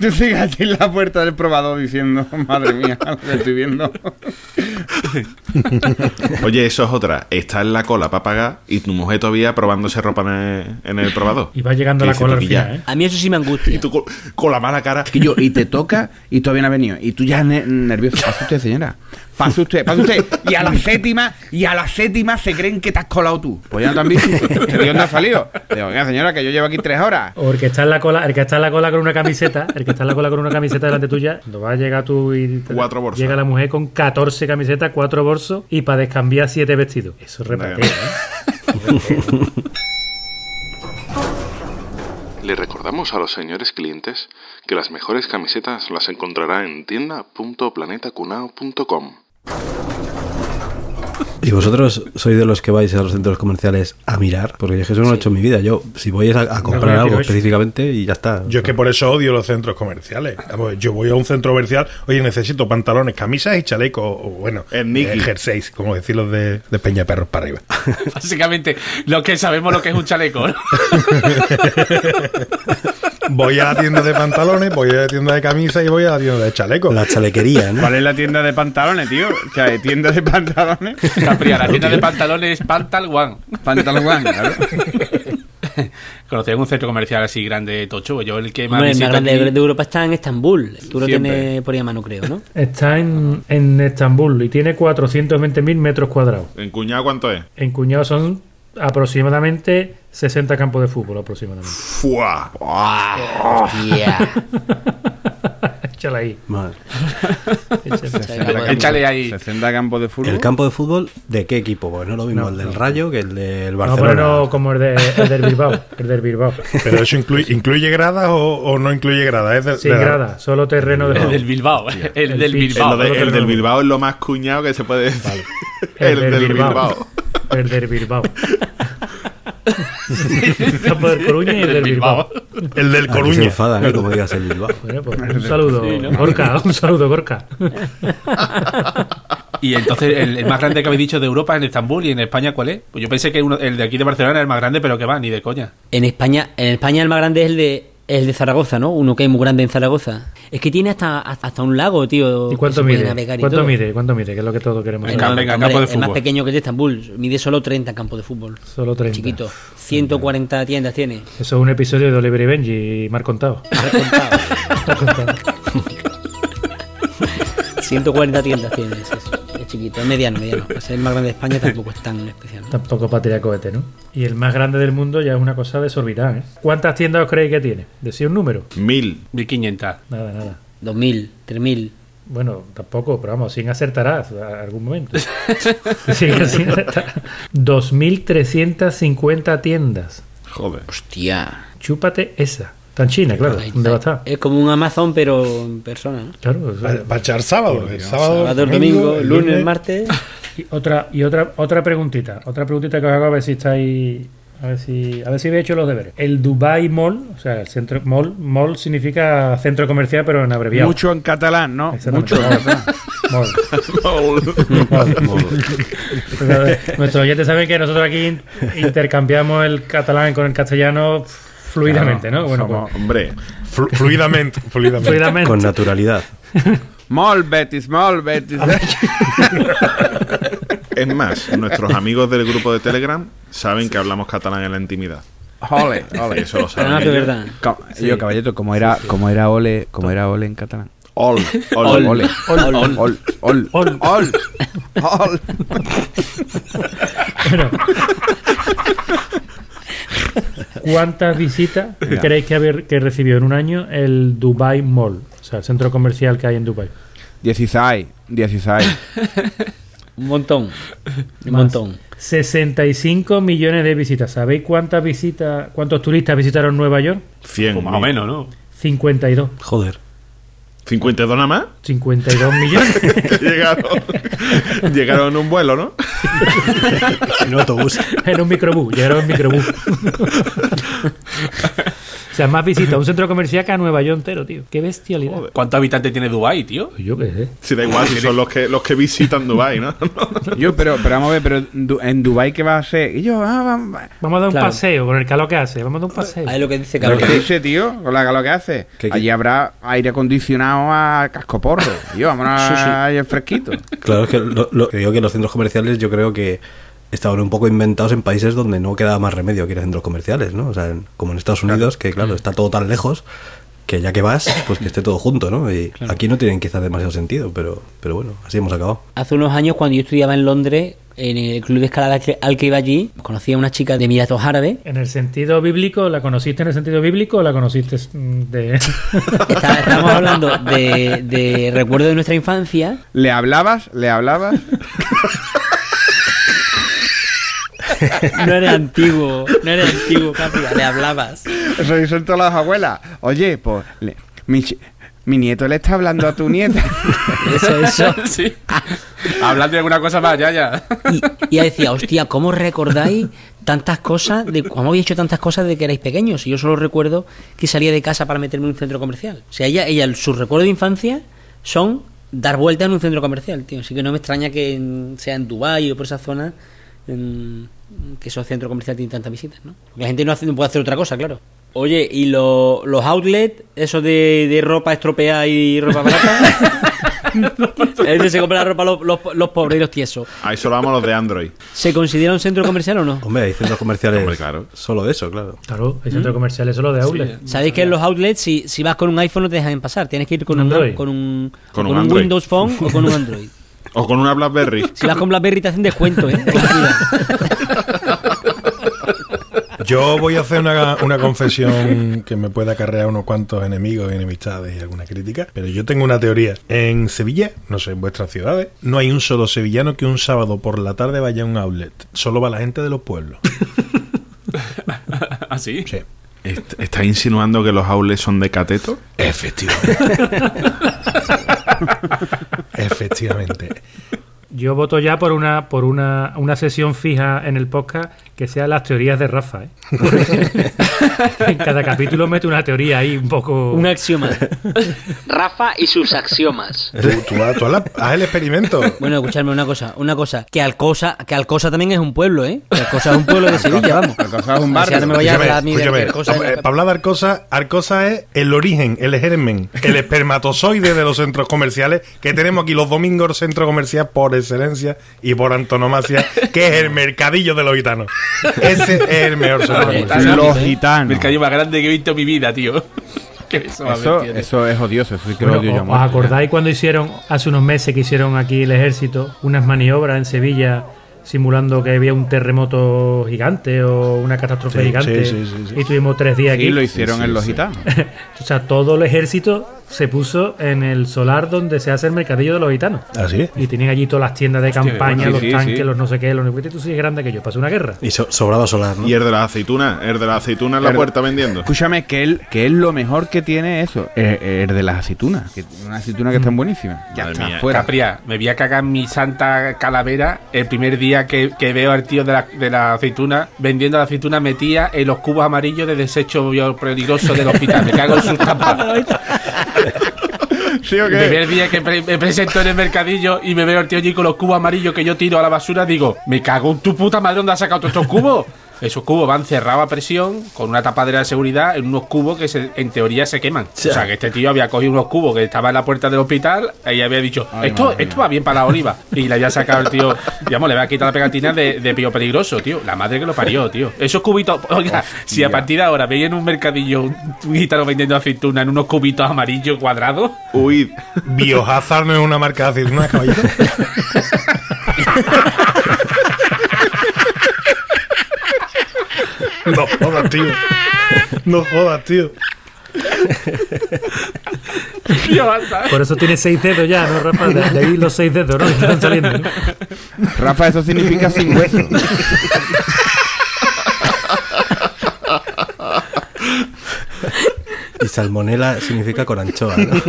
Speaker 7: tú sigues allí en la puerta del probador diciendo, madre mía, lo que estoy viendo.
Speaker 1: Oye, eso es otra. Está en la cola para pagar y tu mujer todavía probándose ropa en el, en el probador.
Speaker 3: Y va llegando
Speaker 1: ¿Qué
Speaker 3: la cola al
Speaker 1: que
Speaker 3: final, ¿eh?
Speaker 5: A mí eso sí me angustia.
Speaker 1: Tú con, con la mala cara.
Speaker 7: Y yo, y te toca y todavía no ha venido. Y tú ya ne- nervioso. Pasa usted, señora. Pasa usted, pasa usted. Y a la *laughs* séptima, y a la séptima se creen que te has colado tú. Pues ya no te han visto. *laughs* ¿De dónde has salido? Digo, oiga, señora, que yo llevo aquí tres horas.
Speaker 3: O el que está en la cola, el que está en la cola con una camiseta, el que está en la cola con una camiseta delante tuya, cuando va a llegar tú y te-
Speaker 1: Cuatro bolsas.
Speaker 3: llega la mujer con 14 camisetas, 4 bolsos y para descambiar 7 vestidos. Eso es repateo, ¿eh? *laughs*
Speaker 8: Le recordamos a los señores clientes que las mejores camisetas las encontrará en tienda.planetacunao.com.
Speaker 2: ¿Y vosotros sois de los que vais a los centros comerciales a mirar? Porque yo es que eso no lo he hecho en mi vida. Yo, si voy es a, a comprar
Speaker 3: No,
Speaker 2: algo específicamente y ya está.
Speaker 6: Yo es que por eso odio los centros comerciales. Yo voy a un centro comercial, oye, necesito pantalones, camisas y chalecos, o bueno, eh, jerseys, como decir los de, de Peña Perros para arriba. *laughs* *laughs*
Speaker 4: Básicamente, lo que sabemos lo que es un chaleco. ¿no? *laughs*
Speaker 6: Voy a la tienda de pantalones, voy a la tienda de camisas y voy a la tienda de chalecos.
Speaker 2: La chalequería, ¿no?
Speaker 7: ¿Cuál es la tienda de pantalones, tío? Que hay tienda de pantalones.
Speaker 4: Capri, la tienda de pantalones Pantal One.
Speaker 7: Pantalón One, claro. *laughs*
Speaker 4: Conocía un centro comercial así grande, tocho. Yo el que más
Speaker 5: Hombre, el más grande
Speaker 4: aquí-
Speaker 5: de Europa está en Estambul. Tú lo
Speaker 7: Siempre.
Speaker 5: tienes por ahí a mano, creo, ¿no?
Speaker 3: Está en, en Estambul y tiene 420.000 metros cuadrados.
Speaker 1: ¿En cuñado cuánto es?
Speaker 3: En Cuñado son aproximadamente 60 campos de fútbol, aproximadamente.
Speaker 1: ¡Fua!
Speaker 5: Hostia. *laughs*
Speaker 3: Échala ahí.
Speaker 2: Madre.
Speaker 4: Échale ahí.
Speaker 7: 60 campos de fútbol.
Speaker 2: ¿El campo de fútbol de qué equipo? Pues no lo mismo
Speaker 3: No,
Speaker 2: el del
Speaker 3: no.
Speaker 2: Rayo que el del
Speaker 3: No,
Speaker 2: Barcelona.
Speaker 3: pero no como el, de, el del Bilbao. El del Bilbao.
Speaker 6: Pero eso incluye, incluye gradas o, o no incluye gradas. Es
Speaker 3: Sin
Speaker 6: de-
Speaker 3: grada, solo terreno de
Speaker 4: El del Bilbao. El
Speaker 3: El
Speaker 4: del. Bilbao.
Speaker 1: El, de-
Speaker 3: no,
Speaker 1: el
Speaker 3: no,
Speaker 1: del
Speaker 3: no.
Speaker 1: Bilbao es lo más cuñado que se puede decir.
Speaker 3: El,
Speaker 1: El, del Bilbao.
Speaker 3: El del Bilbao. *laughs* el campo del Coruña y el del Bilbao.
Speaker 6: El del
Speaker 2: se
Speaker 6: Coruña.
Speaker 2: enfadan, ¿eh? Como digas el Bilbao.
Speaker 3: Bueno, pues, *laughs* un saludo, Gorka. Un saludo, Gorka. *laughs*
Speaker 4: Y entonces, el, el más grande que habéis dicho de Europa en Estambul y en España, ¿cuál es? Pues yo pensé que uno- el de aquí de Barcelona era el más grande, pero que va, ni de coña.
Speaker 5: En España, en España el más grande es el de el de Zaragoza, ¿no? Uno que es muy grande en Zaragoza. Es que tiene hasta, hasta un lago, tío.
Speaker 3: ¿Y cuánto mide?
Speaker 5: y
Speaker 3: ¿Cuánto
Speaker 5: todo.
Speaker 3: mide? ¿Cuánto mide? Que es lo que todos queremos
Speaker 4: Venga, venga,
Speaker 5: Hombre,
Speaker 4: campo de
Speaker 5: Es más
Speaker 4: fútbol.
Speaker 5: pequeño que el de Estambul. Mide solo 30 campos de fútbol.
Speaker 3: Solo 30.
Speaker 5: Chiquito. 140 tiendas tiene.
Speaker 3: Eso es un episodio de Oliver y Benji y Mar Contado. Mar Contado. *laughs*
Speaker 5: 140 *laughs* tiendas tiene. Chiquito, es mediano, mediano. *laughs* Para ser el más grande de España tampoco es tan especial. ¿no?
Speaker 3: Tampoco para tirar cohete, ¿no? Y el más grande del mundo ya es una cosa desorbitada, ¿eh? ¿Cuántas tiendas os creéis que tiene? Decía un número.
Speaker 1: Mil.
Speaker 4: 1500.
Speaker 3: Nada, nada.
Speaker 5: 2000, 3000.
Speaker 3: Bueno, tampoco, pero vamos, sin acertarás a algún momento. sin, *laughs* sin acertar. 2.350 tiendas.
Speaker 1: Joder.
Speaker 5: Hostia.
Speaker 3: Chúpate esa. Está en China, claro. ¿Dónde va a estar?
Speaker 5: Es como un Amazon, pero en persona. ¿no?
Speaker 3: Claro. o sea,
Speaker 6: Va a echar sábado. el sábado,
Speaker 5: Sábado, domingo, lunes, martes. *laughs*
Speaker 3: y otra, y otra, otra preguntita. Otra preguntita que os hago a ver si estáis. A ver si, a ver si habéis hecho los deberes. El Dubai Mall, o sea, el centro mall, mall significa centro comercial, pero en abreviado.
Speaker 7: Mucho en catalán, ¿no? Mucho en catalán. *laughs* *laughs*
Speaker 3: Mall. Pues, a ver, Nuestros oyentes saben que nosotros aquí in- intercambiamos el catalán con el castellano fluidamente, ¿no? Bueno,
Speaker 7: somos-
Speaker 1: Hombre,
Speaker 6: Flu- fluidamente.
Speaker 3: pues,
Speaker 6: fluidamente.
Speaker 3: fluidamente.
Speaker 2: Con naturalidad.
Speaker 7: Molt betis, molt betis.
Speaker 1: es más, nuestros amigos del grupo de Telegram saben que hablamos catalán en la intimidad.
Speaker 7: Ole,
Speaker 1: Sí,
Speaker 7: ole.
Speaker 1: eso lo saben.
Speaker 5: Ah, verdad.
Speaker 7: Co- Yo, caballito, como era, como era ole, como era ole en catalán.
Speaker 1: Ol, ol,
Speaker 7: Ol,
Speaker 1: ol.
Speaker 7: ole. Ol, ol, ol,
Speaker 3: Ol.
Speaker 7: ol, ol.
Speaker 3: Bueno. *laughs* ¿Cuántas visitas creéis que, haber, que recibió en un año el Dubai Mall? O sea, el centro comercial que hay en Dubai.
Speaker 7: 16, 16.
Speaker 5: Un montón. Un
Speaker 3: Más.
Speaker 5: montón.
Speaker 3: 65 millones de visitas. ¿Sabéis cuántas visitas, cuántos turistas visitaron Nueva York?
Speaker 1: 100.
Speaker 4: Pues más o menos, ¿no?
Speaker 3: 52.
Speaker 2: Joder.
Speaker 1: ¿52 nada más?
Speaker 3: 52 millones. *laughs*
Speaker 1: Llegaron, llegaron en un vuelo, ¿no?
Speaker 2: En un autobús.
Speaker 3: en un microbús. Llegaron en microbús. *laughs* o sea, más visitas a un centro comercial que a Nueva York entero, tío. Qué bestialidad.
Speaker 4: ¿Cuántos habitantes tiene Dubai, tío?
Speaker 3: Pues Yo qué sé.
Speaker 1: Si da igual, si son los que, los que visitan Dubai, ¿no? *laughs*
Speaker 7: Yo, pero, pero vamos a ver, pero du- en Dubai ¿qué va a hacer? Y yo, ah, va- va-
Speaker 3: Vamos a dar un
Speaker 5: Claro.
Speaker 3: paseo con el calor que hace. Vamos a dar un paseo.
Speaker 5: Ahí es lo que dice
Speaker 7: ¿Pero
Speaker 5: Carlos.
Speaker 7: qué dice, tío? Con la lo que hace.
Speaker 2: ¿Qué- qué?
Speaker 7: Allí habrá aire acondicionado a cascoporro. Yo, vámonos
Speaker 5: Sí, sí.
Speaker 7: fresquito.
Speaker 2: Claro, es que lo, lo- digo que los centros comerciales yo creo que estaban un poco inventados en países donde no quedaba más remedio que ir a centros comerciales, ¿no? O sea, en- como en Estados Unidos, que claro, está todo tan lejos que ya que vas, pues que esté todo junto, ¿no? Y aquí no tienen quizás demasiado sentido, pero, pero bueno, así hemos acabado.
Speaker 5: Hace unos años, cuando yo estudiaba en Londres, en el club de escalada que- al que iba allí, conocí a una chica de Emiratos Árabes.
Speaker 3: En el sentido bíblico, ¿la conociste en el sentido bíblico o la conociste mm, de.? *laughs*
Speaker 5: Está- Estamos hablando de, de recuerdos de nuestra infancia.
Speaker 7: ¿Le hablabas? ¿Le hablabas? *laughs*
Speaker 5: No eres antiguo, no eres antiguo, Capri, le hablabas.
Speaker 7: Eso dicen todas las abuelas. Oye, pues, le- mi, Mi nieto le está hablando a tu nieta. *laughs*
Speaker 5: Eso, eso. *laughs*
Speaker 4: sí. Hablando de alguna cosa más, ya, ya.
Speaker 5: Y, y ella decía, hostia, ¿cómo recordáis tantas cosas de cómo habéis hecho tantas cosas de que erais pequeños? Y yo solo recuerdo que salía de casa para meterme en un centro comercial. O sea, ella, ella sus recuerdos de infancia son dar vueltas en un centro comercial, tío. Así que no me extraña que en- sea en Dubái o por esa zona en- que esos centros comerciales tienen tantas visitas, ¿no? Porque la gente no, hace, no puede hacer otra cosa, claro. Oye, ¿y lo- los outlets, eso de, de ropa estropeada y ropa barata? *laughs* es donde se compra la ropa los, los, los pobres y los tiesos.
Speaker 1: Ahí solo vamos los de Android.
Speaker 5: ¿Se considera un centro comercial o no?
Speaker 2: Hombre, hay centros comerciales
Speaker 1: Hombre, claro.
Speaker 2: solo de eso, claro.
Speaker 3: Claro, hay centros comerciales solo de outlet.
Speaker 5: Sabéis que en los outlets, si, si vas con un iPhone, no te dejan pasar. Tienes que ir con un,
Speaker 3: Android.
Speaker 5: con un,
Speaker 1: Con un.
Speaker 5: Windows Phone o con un *laughs* Android.
Speaker 1: O con una BlackBerry.
Speaker 5: Si vas con BlackBerry, te hacen descuento, ¿eh?
Speaker 6: Yo voy a hacer una, una confesión que me puede acarrear unos cuantos enemigos y enemistades y alguna crítica, pero yo tengo una teoría. En Sevilla, no sé, en vuestras ciudades, no hay un solo sevillano que un sábado por la tarde vaya a un outlet. Solo va la gente de los pueblos.
Speaker 4: ¿Así? *laughs*
Speaker 6: Sí.
Speaker 1: Est- ¿Estás insinuando que los outlets son de cateto?
Speaker 6: Efectivamente. *laughs* Efectivamente.
Speaker 3: Yo voto ya por una por una, una sesión fija en el podcast que sea las teorías de Rafa. ¿eh? *laughs* en cada capítulo mete una teoría ahí un poco.
Speaker 5: un axioma.
Speaker 12: Rafa y sus axiomas.
Speaker 6: Tú, tú haz, tú haz la- haz el experimento.
Speaker 5: Bueno, escuchadme una cosa, una cosa. Que Alcosa, que Alcosa también es un pueblo, ¿eh? Que Alcosa es un pueblo de Sevilla, vamos.
Speaker 7: Alcosa es un
Speaker 5: Así ahora
Speaker 7: barrio.
Speaker 5: me vaya a a mí de Alcosa es-
Speaker 6: Eh, para hablar de Arcosa, Arcosa es el origen, el germen, el *laughs* espermatozoide de los centros comerciales que tenemos aquí los domingos, centro comercial por excelencia y por antonomasia, que es el mercadillo de los gitanos. *laughs* Ese es el mejor comercial.
Speaker 7: Los
Speaker 4: El
Speaker 7: gitanos.
Speaker 4: mercadillo más grande que he visto en mi vida, tío. *laughs* Eso,
Speaker 7: Eso, es odioso, eso sí que
Speaker 3: Bueno,
Speaker 7: lo odio yo a
Speaker 3: ¿os- ¿Os
Speaker 7: muerte.
Speaker 3: acordáis cuando hicieron, hace unos meses que hicieron aquí el ejército, unas maniobras en Sevilla simulando que había un terremoto gigante o una catástrofe
Speaker 6: Sí,
Speaker 3: gigante?
Speaker 6: sí, sí, sí, sí.
Speaker 3: Y tuvimos tres días
Speaker 7: Sí,
Speaker 3: aquí.
Speaker 7: lo hicieron
Speaker 1: Sí,
Speaker 7: en los
Speaker 1: sí.
Speaker 7: gitanos. *laughs*
Speaker 3: O sea, todo el ejército se puso en el solar donde se hace el mercadillo de los gitanos.
Speaker 6: Así es.
Speaker 3: Y tenían allí todas las tiendas de campaña,
Speaker 7: sí,
Speaker 3: los
Speaker 7: sí,
Speaker 3: tanques,
Speaker 7: sí.
Speaker 3: los no sé qué, los no sé. Tú sí es grande que yo, pasé una guerra.
Speaker 2: Y so- sobrado solar, ¿no?
Speaker 1: Y el de las aceitunas, el de las aceitunas en la
Speaker 7: El-
Speaker 1: puerta vendiendo.
Speaker 7: Escúchame, que él, que es lo mejor que tiene eso, el, el de las aceitunas. Que, unas aceitunas que están buenísimas. Ya
Speaker 1: Madre
Speaker 7: está,
Speaker 1: mía.
Speaker 7: fuera.
Speaker 4: Capria, me voy a cagar en mi santa calavera el primer día que, que veo al tío de la, de la aceituna vendiendo la aceituna metida en los cubos amarillos de desecho peligroso del hospital. Me cago en sus *laughs* tampas. *laughs*
Speaker 7: ¿Sí o
Speaker 4: El primer día que me presento en el mercadillo y me veo al tío allí con los cubos amarillos que yo tiro a la basura, digo, me cago en tu puta madre, ¿dónde has sacado todos estos cubos? Esos cubos van cerrados a presión con una tapadera de seguridad en unos cubos que se- en teoría se queman. O sea, que este tío había cogido unos cubos que estaban en la puerta del hospital y había dicho,
Speaker 7: Ay,
Speaker 4: esto, esto va bien para la oliva. Y le había sacado el tío, digamos, le había quitado la pegatina de, de bio peligroso, tío. La madre que lo parió, tío. Esos cubitos, oiga, si a partir de ahora veis en un mercadillo un, un gitano vendiendo aceituna en unos cubitos amarillos cuadrados,
Speaker 1: Uy,
Speaker 6: Biohazard no es una marca de aceitunas, caballito. *laughs* No jodas, tío. No jodas, tío.
Speaker 3: Por eso tiene seis dedos ya, ¿no, Rafa? De, de ahí los seis dedos, ¿no? Que están saliendo.
Speaker 7: Rafa, eso significa sin hueso.
Speaker 2: Y salmonela significa con anchoa, ¿no? *laughs*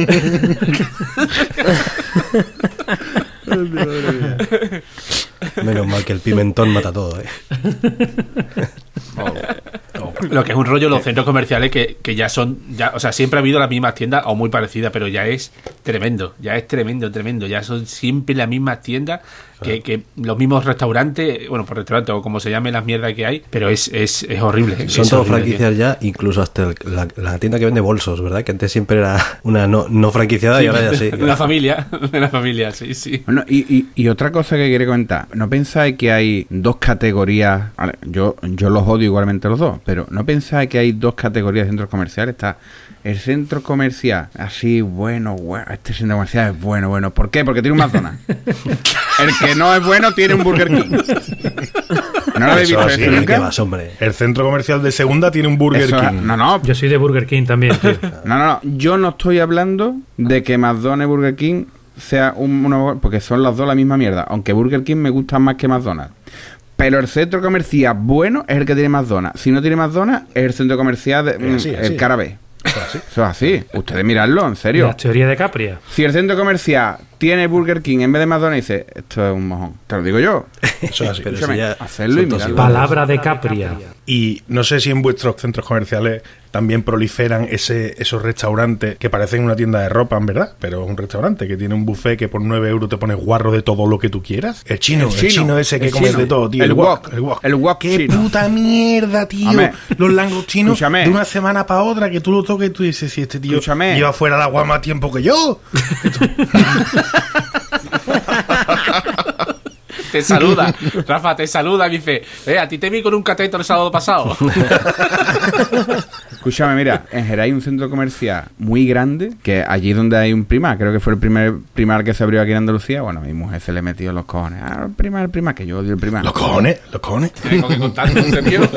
Speaker 2: Menos mal que el pimentón mata todo, ¿eh?
Speaker 4: Lo que es un rollo los centros comerciales que, que ya son, ya, o sea, siempre ha habido las mismas tiendas o muy parecidas, pero ya es tremendo, ya es tremendo, tremendo. Ya son siempre las mismas tiendas que, que los mismos restaurantes, bueno, por restaurante o como se llame las mierdas que hay, pero es, es, es horrible.
Speaker 2: Son
Speaker 4: es
Speaker 2: todas
Speaker 4: horrible,
Speaker 2: franquicias ya, incluso hasta el- la, la tienda que vende bolsos, ¿verdad? Que antes siempre era una no, no franquiciada y ahora ya sí. *laughs*
Speaker 4: La familia, de la familia, sí, sí.
Speaker 7: Bueno, y, y- y otra cosa que quería comentar, ¿no pensáis que hay dos categorías? Yo, yo los odio igualmente los dos, pero ¿no pensáis que hay dos categorías de centros comerciales? Está el centro comercial, así, bueno, bueno, este centro comercial es bueno, bueno. ¿Por qué? Porque tiene un McDonald's. *laughs* el que no es bueno tiene un Burger King. ¿No lo habéis
Speaker 6: Eso
Speaker 7: visto
Speaker 6: así,
Speaker 7: eso
Speaker 6: ¿qué
Speaker 7: nunca?
Speaker 2: vas, hombre?
Speaker 6: El centro comercial de segunda tiene un Burger
Speaker 7: Eso-
Speaker 6: King.
Speaker 7: no, no,
Speaker 3: Yo soy de Burger King también, tío.
Speaker 7: No, no, no, yo no estoy hablando de que McDonald's y Burger King sea un, una- porque son las dos la misma mierda, aunque Burger King me gusta más que McDonald's. Pero el centro comercial bueno es el que tiene McDonald's. Si no tiene McDonald's, es el centro comercial de,
Speaker 6: Es así,
Speaker 7: mm,
Speaker 6: así.
Speaker 7: el Carabé. Eso es así. Ustedes miradlo, en serio.
Speaker 3: La teoría de Capria.
Speaker 7: Si el centro comercial tiene Burger King en vez de McDonald's, dice, esto es un mojón. Te lo digo yo. *laughs*
Speaker 6: Eso es así.
Speaker 2: Pero
Speaker 7: Escúchame,
Speaker 2: si ya
Speaker 7: hacerlo y.
Speaker 3: Palabra de Capria.
Speaker 6: Y no sé si en vuestros centros comerciales también proliferan ese, esos restaurantes que parecen una tienda de ropa, en verdad, pero es un restaurante que tiene un buffet que por 9 euros te pones guarro de todo lo que tú quieras. El chino, el chino, ese que
Speaker 7: el
Speaker 6: comes de todo, tío.
Speaker 7: El
Speaker 6: wok,
Speaker 7: wok,
Speaker 6: el wok.
Speaker 7: el wok
Speaker 6: Qué
Speaker 7: chino.
Speaker 6: puta mierda, tío.
Speaker 7: Amé.
Speaker 6: Los langostinos
Speaker 7: Escúchame.
Speaker 6: de una semana para otra que tú lo toques y tú dices, si este tío
Speaker 7: Escúchame.
Speaker 6: lleva fuera del agua más tiempo que yo. *laughs*
Speaker 4: Te saluda, Rafa, te saluda y dice, eh, a ti te vi con un cateto el sábado pasado. *laughs*
Speaker 7: Escúchame, mira, en Jerez hay un centro comercial muy grande, que allí donde hay un primar, creo que fue el primer primar que se abrió aquí en Andalucía, bueno, mi mujer se le metió los cojones. Ah, el primar, el primar, que yo odio el primar.
Speaker 6: Los cojones, los cojones.
Speaker 4: Tengo que contar serio. *laughs*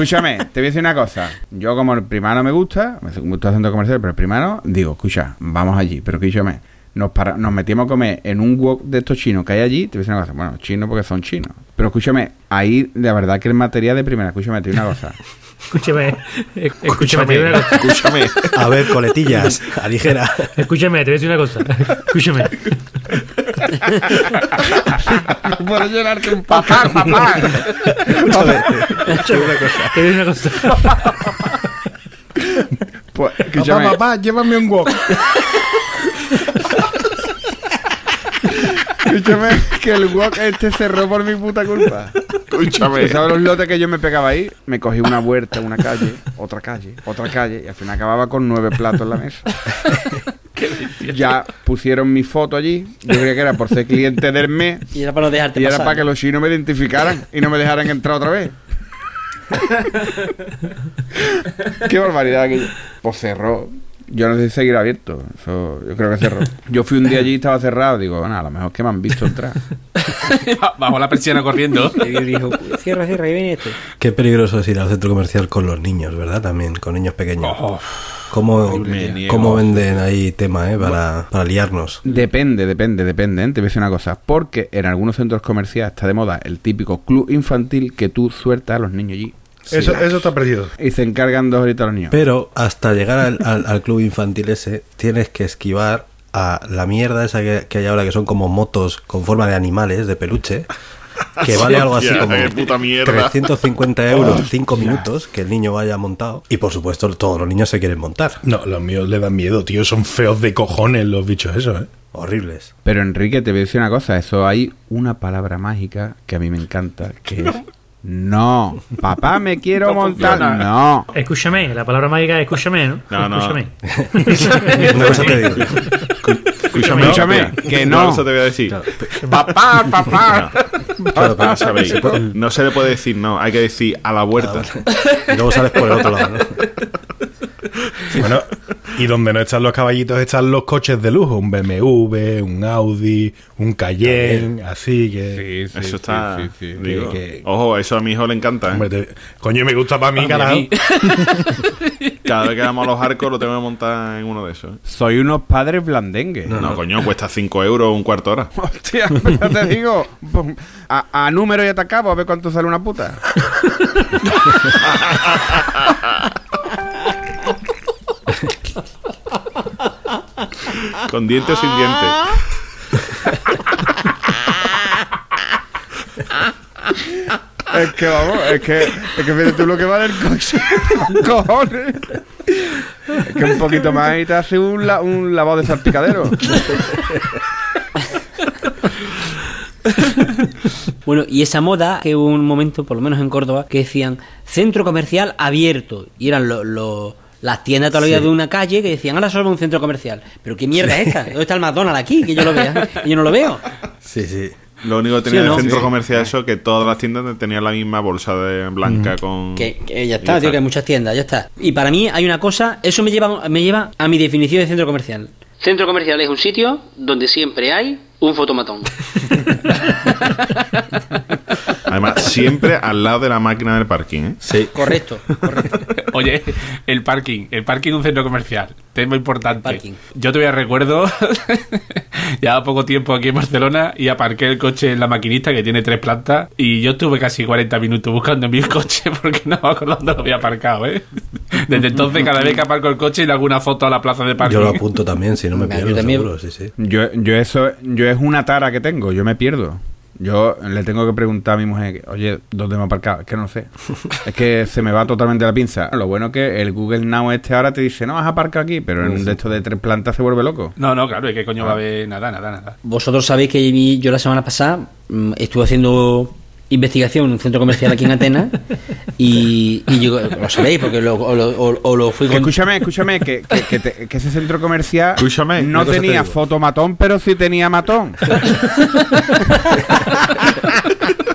Speaker 7: Escúchame, te voy a decir una cosa. Yo como el primar no me gusta, me gusta el centro comercial, pero el primar no, digo, escucha, vamos allí, pero escúchame. Nos, para, nos metimos a comer en un wok de estos chinos que hay allí. Te voy a decir una cosa. Bueno, chinos porque son chinos. Pero escúchame, ahí de verdad que el material de primera. Escúchame, te digo una cosa.
Speaker 3: Escúchame, eh, escúchame, te digo una cosa.
Speaker 1: Escúchame.
Speaker 2: A ver, coletillas, aligera.
Speaker 3: Escúchame, te voy a decir una cosa. Escúchame. *laughs*
Speaker 7: Puedo llenarte un papá, papá.
Speaker 2: A ver,
Speaker 3: Te voy a decir una cosa.
Speaker 7: Pues,
Speaker 6: Papá, papá, llévame un wok.
Speaker 7: escúchame, que el wok este cerró por mi puta culpa.
Speaker 1: Escúchame.
Speaker 7: ¿Tú ¿Sabes los lotes que yo me pegaba ahí? Me cogí una vuelta, una calle, otra calle, otra calle, y al final acababa con nueve platos en la mesa. Ya pusieron mi foto allí. Yo creía que era por ser cliente del mes. *laughs*
Speaker 5: Y era para no dejarte
Speaker 7: Y era para que los chinos me identificaran y no me dejaran entrar otra vez. *laughs* Qué barbaridad aquello. Pues cerró. Yo no sé si seguirá abierto. Eso, yo creo que cerró. Yo fui un día allí y estaba cerrado. Digo, bueno, a lo mejor es que me han visto entrar. *laughs*
Speaker 4: Bajo la persiana corriendo.
Speaker 5: Y dijo, cierra, cierra, ahí viene este.
Speaker 2: Qué peligroso es ir al centro comercial con los niños, ¿verdad? También, con niños pequeños. ¿Cómo, cómo venden ahí tema, eh? Para, para liarnos.
Speaker 7: Depende, depende, depende. ¿eh? Te voy a decir una cosa. Porque en algunos centros comerciales está de moda el típico club infantil que tú sueltas a los niños allí.
Speaker 6: Eso, eso está perdido.
Speaker 7: Y se encargan dos horitas los niños.
Speaker 2: Pero hasta llegar al, al- al club infantil ese, tienes que esquivar a la mierda esa que, que hay ahora, que son como motos con forma de animales, de peluche, que vale algo así como
Speaker 1: qué puta mierda.
Speaker 2: 350 euros, 5 minutos, que el niño vaya montado. Y por supuesto, todos los niños se quieren montar.
Speaker 6: No, los míos le dan miedo, tío. Son feos de cojones los bichos esos, ¿eh?
Speaker 2: Horribles.
Speaker 7: Pero Enrique, te voy a decir una cosa. Eso hay una palabra mágica que a mí me encanta, que es no. Papá, me quiero
Speaker 4: No
Speaker 7: montar.
Speaker 4: funciona.
Speaker 7: No.
Speaker 3: Escúchame, la palabra mágica es escúchame, ¿no?
Speaker 1: No, no.
Speaker 3: Escúchame. *laughs*
Speaker 2: Una cosa te digo.
Speaker 1: Escúchame,
Speaker 7: Escúchame, que
Speaker 1: una
Speaker 7: no.
Speaker 1: cosa te voy a decir.
Speaker 7: Papá, *laughs* papá.
Speaker 2: Claro, pero-
Speaker 1: ¿Sabéis? No se le puede decir no, hay que decir a la vuelta.
Speaker 2: y luego sales por el otro lado, ¿no? *laughs*
Speaker 6: Bueno, y donde no están los caballitos están los coches de lujo. Un BMW, un Audi, un Cayenne, así que...
Speaker 1: Eso está.
Speaker 7: sí, sí, sí.
Speaker 1: digo,
Speaker 6: Que-
Speaker 1: Ojo, eso a mi hijo le encanta. ¿eh?
Speaker 6: Hombre, te- coño, me gusta para mí, carajo. *laughs*
Speaker 1: Cada vez que vamos a los arcos lo tengo que montar en uno de esos. ¿eh?
Speaker 7: Soy unos padres blandengues.
Speaker 1: No, coño, cuesta 5 euros un cuarto hora.
Speaker 7: Hostia, pero te digo, a, a número y atacabo a ver cuánto sale una puta. *laughs*
Speaker 1: Con diente o sin diente.
Speaker 7: Es que vamos, es que, es que fíjate tú lo que vale el coche. Cojones. Es que un poquito más y te hace un, la- un lavado de salpicadero.
Speaker 5: Bueno, y esa moda, que hubo un momento, por lo menos en Córdoba, que decían centro comercial abierto. Y eran lo- lo- las tiendas todavía de una calle que decían, ahora solo un centro comercial. Pero ¿qué mierda es esta? ¿Dónde está el McDonald's aquí? Que yo lo vea. Y yo no lo veo.
Speaker 2: Sí, sí.
Speaker 1: Lo único que tenía
Speaker 5: ¿Sí
Speaker 1: el centro
Speaker 5: Sí.
Speaker 1: comercial eso que todas las tiendas tenían la misma bolsa de blanca con.
Speaker 5: Que, que ya
Speaker 1: Y
Speaker 5: está, tío, que hay muchas tiendas, ya está. Y para mí hay una cosa, eso me lleva, me lleva a mi definición de centro comercial.
Speaker 12: Centro comercial es un sitio donde siempre hay un fotomatón. *laughs*
Speaker 1: Además, siempre al lado de la máquina del parking, ¿eh?
Speaker 2: Sí.
Speaker 5: Correcto, correcto.
Speaker 4: Oye, el parking, el parking de un centro comercial, tema importante.
Speaker 5: Parking.
Speaker 4: Yo todavía recuerdo, *laughs* llevaba poco tiempo aquí en Barcelona y aparqué el coche en la maquinista que tiene tres plantas y yo estuve casi 40 minutos buscando mi *laughs* coche porque no me acuerdo dónde lo había aparcado, ¿eh? Desde entonces, cada vez que aparco el coche y le hago una foto a la plaza de parking.
Speaker 2: Yo lo apunto también, si no me pierdo,
Speaker 5: yo también.
Speaker 2: seguro, sí, sí.
Speaker 7: Yo, yo eso, yo es una tara que tengo, yo me pierdo. Yo le tengo que preguntar a mi mujer, oye, ¿dónde me he aparcado? Es que no sé. *laughs* es que se me va totalmente la pinza. Lo bueno es que el Google Now este ahora te dice, no, vas a aparcar aquí, pero en un de estos de tres plantas se vuelve loco.
Speaker 4: No, no, claro, es que coño va a haber nada, nada, nada.
Speaker 5: Vosotros sabéis que yo la semana pasada mm, estuve haciendo investigación en un centro comercial aquí en Atenas y, y yo, lo sabéis porque lo, o, lo, o- o lo fui con...
Speaker 7: escúchame, escúchame, que, que, que te- que ese centro comercial
Speaker 1: Escúchame,
Speaker 7: no
Speaker 1: te
Speaker 7: tenía fotomatón, pero sí tenía matón. *laughs*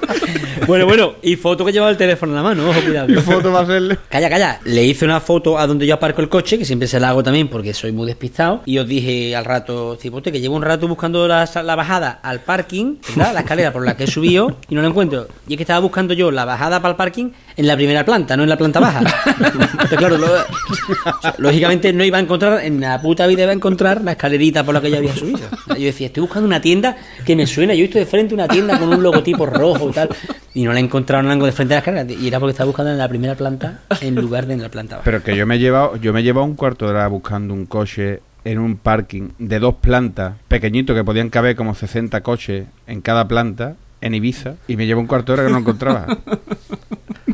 Speaker 7: *laughs*
Speaker 5: Bueno, bueno, y foto que llevaba el teléfono en la mano, ojo, cuidado.
Speaker 7: Y foto va a hacerle. *laughs*
Speaker 5: Calla, calla. Le hice una foto a donde yo aparco el coche, que siempre se la hago también porque soy muy despistado. Y os dije al rato, cipote, que llevo un rato buscando la, la bajada al parking, ¿verdad? La escalera por la que he subido y no la encuentro. Y es que estaba buscando yo la bajada para el parking en la primera planta, no en la planta baja. Entonces, claro, lo- o sea, lógicamente no iba a encontrar, en la puta vida iba a encontrar la escalerita por la que yo había subido. Yo decía, estoy buscando una tienda que me suena. Yo he visto de frente una tienda con un logotipo rojo tal. Y no la he encontrado en algo de frente a la escalera. Y era porque estaba buscando en la primera planta en lugar de en la planta baja.
Speaker 7: Pero que yo me he llevado, yo me he llevado un cuarto de hora buscando un coche en un parking de dos plantas, pequeñito, que podían caber como 60 coches en cada planta, en Ibiza, y me llevo un cuarto de hora que no lo encontraba. *laughs*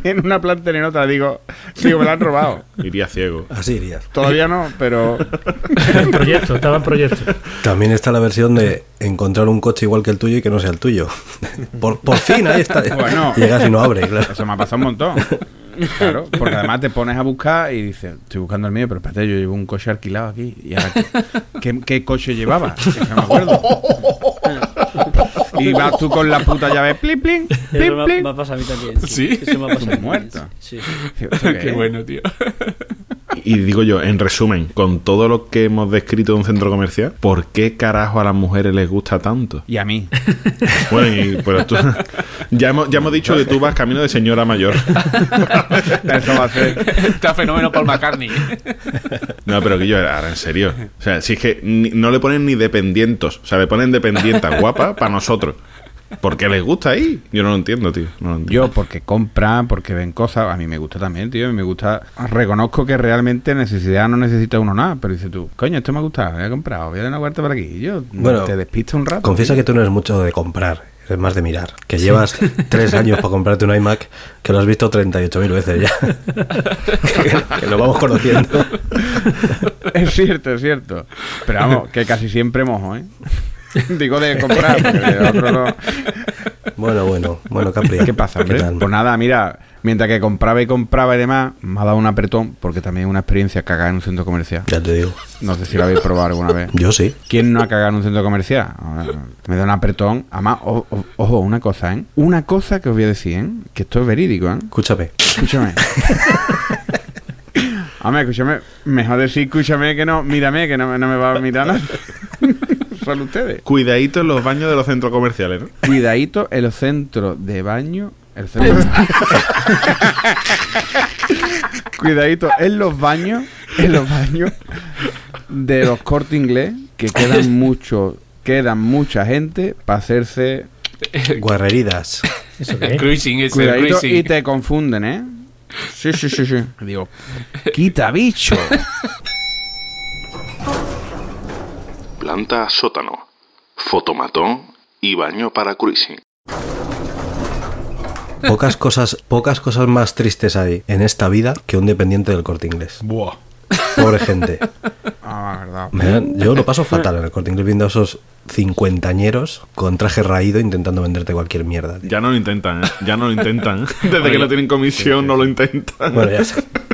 Speaker 7: *laughs* en una planta en otra, digo, digo, me la han robado. *laughs*
Speaker 1: Iría ciego.
Speaker 2: Así irías.
Speaker 7: Todavía no, pero *laughs*
Speaker 3: En proyecto, estaba en proyecto.
Speaker 2: También está la versión de encontrar un coche igual que el tuyo y que no sea el tuyo. Por, por fin, ahí está.
Speaker 7: Bueno.
Speaker 2: Llegas y no abre, claro.
Speaker 7: eso me ha pasado un montón. Claro, porque además te pones a buscar y dices, estoy buscando el mío, pero espérate, yo llevo un coche alquilado aquí. ¿Y ahora qué, qué, qué coche llevaba? Es que no me acuerdo. Y vas tú con la puta llave, plin, plin, plin,
Speaker 5: Eso me,
Speaker 7: plin.
Speaker 5: me ha pasado a mí también.
Speaker 4: ¿Sí?
Speaker 5: Eso me ha pasado a mí
Speaker 7: Muerto.
Speaker 5: también, Sí, sí. *laughs*
Speaker 4: Qué bueno, tío.
Speaker 1: Y digo yo, en resumen, con todo lo que hemos descrito de un centro comercial, ¿por qué carajo a las mujeres les gusta tanto?
Speaker 7: Y a mí. *laughs*
Speaker 1: Bueno, y, pero tú, *laughs* ya, hemos, ya hemos dicho que tú vas camino de señora mayor.
Speaker 7: Eso va a ser.
Speaker 4: Está fenómeno Paul McCartney.
Speaker 1: No, pero que yo, ahora en serio. O sea, si es que ni- no le ponen ni dependientos. O sea, le ponen dependientas guapas para nosotros. ¿Por qué les gusta ahí? Yo no lo entiendo, tío. No lo entiendo.
Speaker 7: Yo, porque compran, porque ven cosas. A mí me gusta también, tío. a mí Me gusta. Reconozco que realmente necesidad no necesita uno nada. Pero dices tú, coño, esto me ha gustado, me he comprado, voy a dar una vuelta por aquí. Y yo,
Speaker 2: Bueno,
Speaker 7: te despistas un rato.
Speaker 2: Confiesa que tú no eres mucho de comprar, eres más de mirar. Que llevas *laughs* tres años para comprarte un iMac que lo has visto 38.000 veces ya. *laughs* que, que lo vamos conociendo.
Speaker 7: Es cierto, es cierto. Pero vamos, que casi siempre mojo, ¿eh? *laughs* Digo de comprar, de otro no.
Speaker 2: Bueno, bueno, bueno, Capri.
Speaker 7: ¿Qué pasa, hombre?
Speaker 2: tal?
Speaker 7: Pues nada, mira, mientras que compraba y compraba y demás, me ha dado un apretón, porque también es una experiencia cagar en un centro comercial.
Speaker 2: Ya te digo.
Speaker 7: No sé si lo habéis probado alguna vez.
Speaker 2: Yo sí.
Speaker 7: ¿Quién no ha cagado en un centro comercial? Ah, Me da un apretón. Además, o- o- ojo, una cosa, ¿eh? Una cosa que os voy a decir, ¿eh? Que esto es verídico, ¿eh?
Speaker 2: Escúchame.
Speaker 7: Escúchame. *laughs* Hombre, escúchame. Mejor decir, escúchame que no, mírame, que no, no me va a mirar nada. *laughs* Ustedes.
Speaker 1: Cuidadito en los baños de los centros comerciales, ¿no?
Speaker 7: Cuidadito en los centros de baño. El centro *laughs* Cuidadito en los baños. En los baños de los cortes inglés. Que quedan mucho. Quedan mucha gente para hacerse.
Speaker 2: Guarreridas.
Speaker 3: ¿Eso qué?
Speaker 4: Cruising, ese
Speaker 7: Cuidadito
Speaker 4: cruising.
Speaker 7: y te confunden, ¿eh? Sí, sí, sí, sí. *laughs* Digo, quita bicho. *laughs*
Speaker 8: Planta sótano, fotomatón y baño para cruising.
Speaker 2: Pocas cosas, pocas cosas más tristes hay en esta vida que un dependiente del corte inglés.
Speaker 7: Buah.
Speaker 2: Pobre gente. *laughs*
Speaker 7: Ah, verdad.
Speaker 2: Yo lo paso fatal en el corte inglés viendo a esos cincuentañeros con traje raído intentando venderte cualquier mierda. tío.
Speaker 1: Ya no lo intentan, ¿eh? Ya no lo intentan. *laughs* Desde que no tienen comisión no lo intentan.
Speaker 2: Bueno, ya,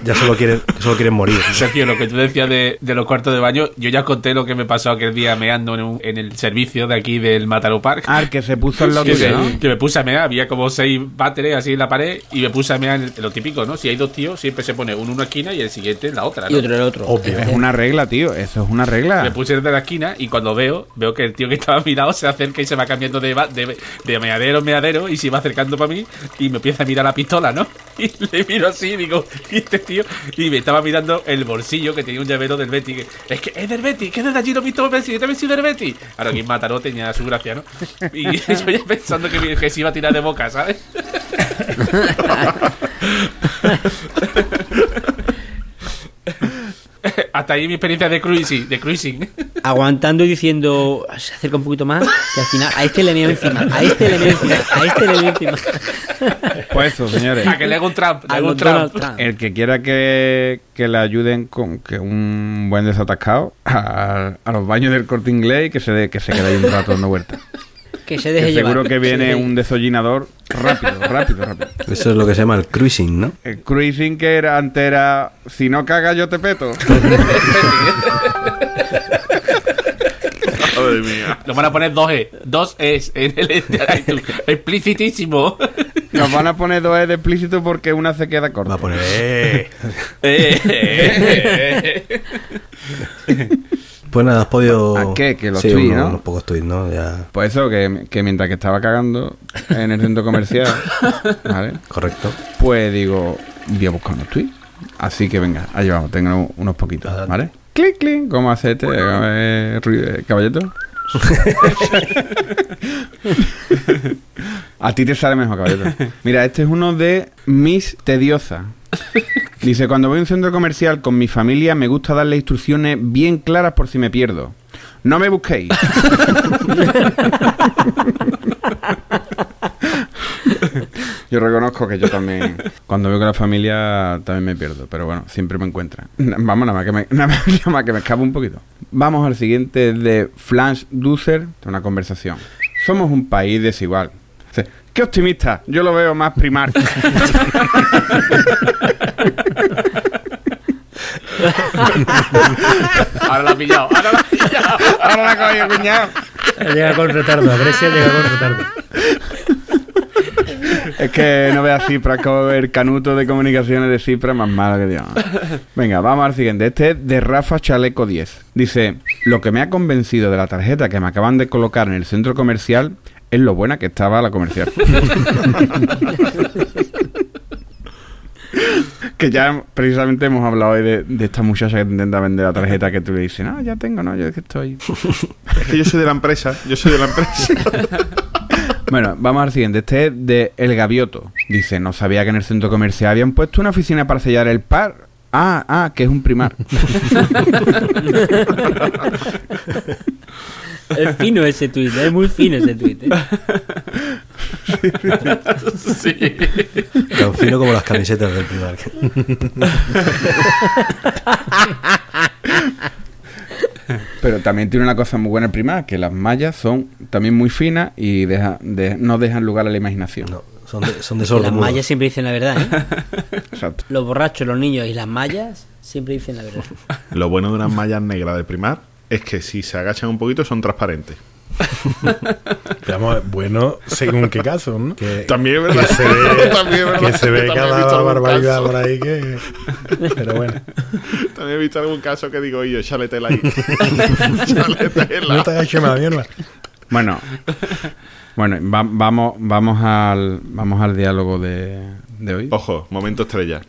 Speaker 2: ya solo quieren, solo quieren morir.
Speaker 4: Sergio, lo que tú decías de, de los cuartos de baño, yo ya conté lo que me pasó aquel día meando en, un- en el servicio de aquí del Mataró Park.
Speaker 7: Ah, el que se puso lado
Speaker 4: que, que me puse a mear, había como seis váteres así en la pared y me puse a mear en, en lo típico, ¿no? Si hay dos tíos, siempre se pone uno en una esquina y el siguiente en la otra,
Speaker 5: Y otro el otro.
Speaker 2: Obvio.
Speaker 7: Es una regla, tío. Eso es una regla.
Speaker 4: Me puse desde la esquina y cuando veo, veo que el tío que estaba a mi lado se acerca y se va cambiando de, de, de meadero meadero y se va acercando para mí y me empieza a mirar la pistola, ¿no? *laughs* Y le miro así y digo, ¿y este tío? Y me estaba mirando el bolsillo que tenía un llavero del Betty. Es que es del Betty, que desde allí lo visto Betty, yo también soy del Betty. Ahora aquí en Mataró tenía su gracia, ¿no? Y *laughs* yo ya pensando que, que se iba a tirar de boca, ¿sabes? *laughs* Hasta ahí mi experiencia de cruising. De cruising. *laughs*
Speaker 5: Aguantando y diciendo, se acerca un poquito más, y al final, a este le meo encima, a este le meo encima, a este le meo encima. *laughs*
Speaker 7: Pues eso, señores.
Speaker 4: A que le hago un Trump. Le un.
Speaker 7: El que quiera que, que le ayuden con que un buen desatascado a, a los baños del corte inglés y que se, de- que se quede ahí un rato dando vueltas.
Speaker 5: Que se deje
Speaker 7: Que seguro que viene un desollinador rápido, *laughs* rápido, rápido.
Speaker 2: Eso es lo que se llama el cruising, ¿no?
Speaker 7: El cruising que era antes era si no cagas yo te peto. *laughs*
Speaker 1: Madre mía.
Speaker 4: Nos van a poner dos E. Dos es en el *laughs* explicitísimo.
Speaker 7: Nos van a poner dos E de explícito porque una se queda
Speaker 2: Va a
Speaker 7: corta.
Speaker 2: poner... "Eh".
Speaker 4: Eh, eh, eh.
Speaker 2: Pues nada, has podido...
Speaker 7: ¿A qué? Que los
Speaker 2: sí,
Speaker 7: tweets, ¿no?
Speaker 2: unos pocos tweets, ¿no? Ya...
Speaker 7: Pues eso, que, que mientras que estaba cagando en el centro comercial, *laughs* ¿vale?
Speaker 2: Correcto.
Speaker 7: Pues digo, voy a buscar unos tweets. Así que venga, ahí vamos, tengo unos poquitos,
Speaker 2: Adelante.
Speaker 7: ¿vale? Clic, clic, ¿cómo hace este eh, ruido, caballito? *laughs* *laughs* A ti te sale mejor, caballito. Mira, este es uno de Miss Tediosa. Dice, cuando voy a un centro comercial con mi familia me gusta darle instrucciones bien claras por si me pierdo. No me busquéis. *laughs* Yo reconozco que yo también, cuando veo con la familia, también me pierdo. Pero bueno, siempre me encuentran. *laughs* Vamos, nada más que me, *laughs* nada más, que me escapo un poquito. Vamos al siguiente de Flash Duser, de una conversación. Somos un país desigual. ¡Qué optimista! Yo lo veo más primar.
Speaker 4: Ahora la ha pillado. Ahora la ha pillado.
Speaker 7: Ahora la coño, cuñado.
Speaker 3: Llega con retardo, a Grecia llega con retardo.
Speaker 7: Es que no veas Cipra como el canuto de comunicaciones de Cipra más malo que Dios. Venga, vamos al siguiente. Este es de Rafa Chaleco 10. Dice, lo que me ha convencido de la tarjeta que me acaban de colocar en el centro comercial es lo buena que estaba la comercial. *laughs* *laughs* que ya precisamente hemos hablado hoy de, de esta muchacha que te intenta vender la tarjeta que tú le dices, no, ya tengo, no, yo es que estoy... *laughs*
Speaker 1: Es que yo soy de la empresa. Yo soy de la empresa. *laughs*
Speaker 7: Bueno, vamos al siguiente. Este es de El Gavioto. Dice, no sabía que en el centro comercial habían puesto una oficina para sellar el par. Ah, ah, que es un primar.
Speaker 5: Es fino ese tuit, es muy fino ese tuit. ¿eh?
Speaker 4: Sí.
Speaker 2: Tan fino como las camisetas del Primark.
Speaker 7: Pero también tiene una cosa muy buena el primar, que las mallas son también muy finas y deja- de- no dejan lugar a la imaginación.
Speaker 2: No, son de, son de
Speaker 5: Las
Speaker 2: mudo.
Speaker 5: mallas siempre dicen la verdad, ¿eh?
Speaker 7: Exacto.
Speaker 5: Los borrachos, los niños y las mallas siempre dicen la verdad.
Speaker 1: Lo bueno de unas mallas negras de primar es que si se agachan un poquito son transparentes. *laughs*
Speaker 6: Bueno, según qué caso, ¿no? Que,
Speaker 1: También es
Speaker 6: que
Speaker 1: verdad.
Speaker 6: se ve, *laughs*
Speaker 1: También verdad.
Speaker 6: que se ve
Speaker 1: También he visto
Speaker 6: cada barbaridad
Speaker 1: caso.
Speaker 6: por ahí que... Pero bueno, *laughs*
Speaker 1: También he visto algún caso que digo, yo, échale tela ahí. Échale tela.
Speaker 6: no te más la mierda.
Speaker 7: Bueno, bueno va- vamos, vamos, al, vamos al diálogo de, de hoy.
Speaker 1: Ojo, momento estrella.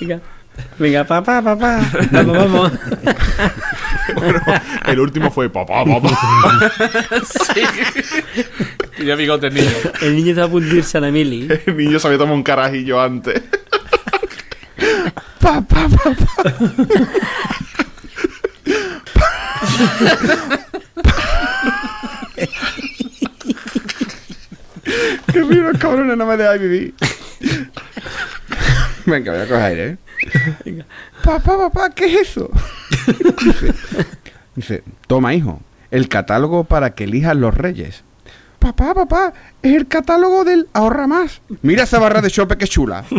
Speaker 5: Venga, venga, papá, papá. Vamos, vamos.
Speaker 1: Bueno, el último fue papá, papá.
Speaker 4: Sí. Tiene bigote el niño.
Speaker 5: El niño está a punto de irse a la mili.
Speaker 1: El niño se había tomado un carajillo antes.
Speaker 7: Papá, papá. Qué río, cabrones, no me dejáis vivir. Venga, voy a coger aire, ¿eh? Papá, papá, ¿qué es eso? *laughs* dice, dice, toma, hijo, el catálogo para que elijas los reyes. Papá, papá, es el catálogo del ahorra más. Mira esa barra de chope que chula. *laughs*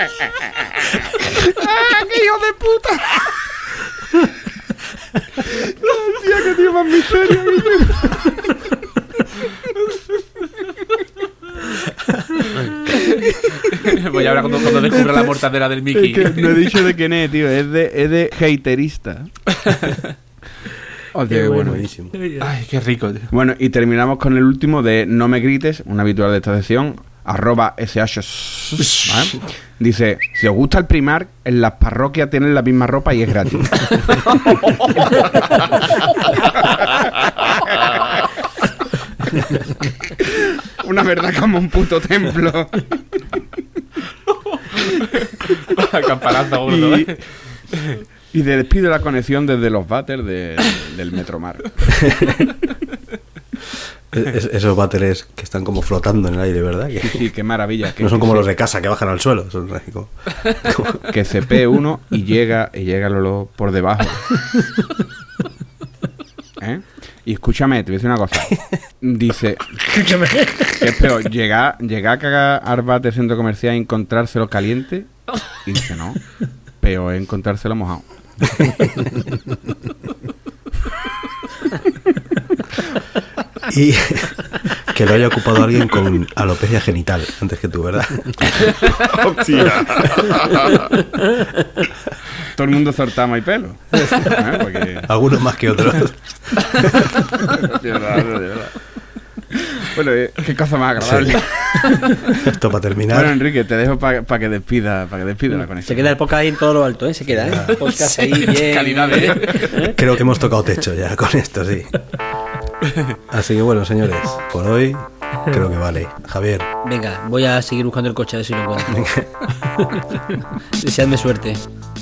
Speaker 7: *laughs* ¡Ah, qué hijo de puta! Tía, que tío más miseria,
Speaker 4: Voy a hablar cuando, cuando descubra la mortadera del Mickey.
Speaker 7: Es que no he dicho de quién es, tío. Es de, es de haterista. Hostia, qué bueno.
Speaker 2: Buenísimo.
Speaker 4: Ay, qué rico, tío.
Speaker 7: Bueno, y terminamos con el último de No me grites, un habitual de esta sección, arroba SH. ¿vale? Dice, si os gusta el primar, en las parroquias tienen la misma ropa y es gratis. Una verdad como un puto templo. Y,
Speaker 4: ¿eh?
Speaker 7: y de despido la conexión desde los váteres de- del Metromar. *laughs*
Speaker 2: Es- esos váteres que están como flotando en el aire, ¿verdad? Que
Speaker 7: Sí, sí, qué maravilla. *laughs* Que,
Speaker 2: no son como
Speaker 7: se-
Speaker 2: los de casa que bajan al suelo. Son como- *laughs*
Speaker 7: que cepee uno y llega y llega Lolo por debajo. *laughs* ¿Eh? Y escúchame, te voy a decir una cosa. Dice que es peor, llegar, llegar a cagar al bate centro comercial y encontrárselo caliente. Y dice, no, peor es encontrárselo mojado.
Speaker 2: Y *laughs* que lo haya ocupado alguien con alopecia genital antes que tú, ¿verdad? *laughs*
Speaker 1: Hostia.
Speaker 7: Todo el mundo sortama y pelo. ¿Eh? Porque-
Speaker 2: Algunos más que otros. *laughs*
Speaker 7: De verdad, de verdad. Bueno, eh, qué cosa más agradable.
Speaker 2: Esto para terminar.
Speaker 7: Bueno, Enrique, te dejo para que despida, para que despida la conexión.
Speaker 5: Se queda el podcast ahí en todo lo alto, ¿eh? Se queda, ¿eh? Podcast ahí bien.
Speaker 4: Calidad, ¿eh?
Speaker 2: Creo que hemos tocado techo ya con esto, sí. *laughs* Así que bueno, señores, por hoy creo que vale. Javier,
Speaker 5: Venga, voy a seguir buscando el coche a ver si lo encuentro. *laughs* Deseadme suerte.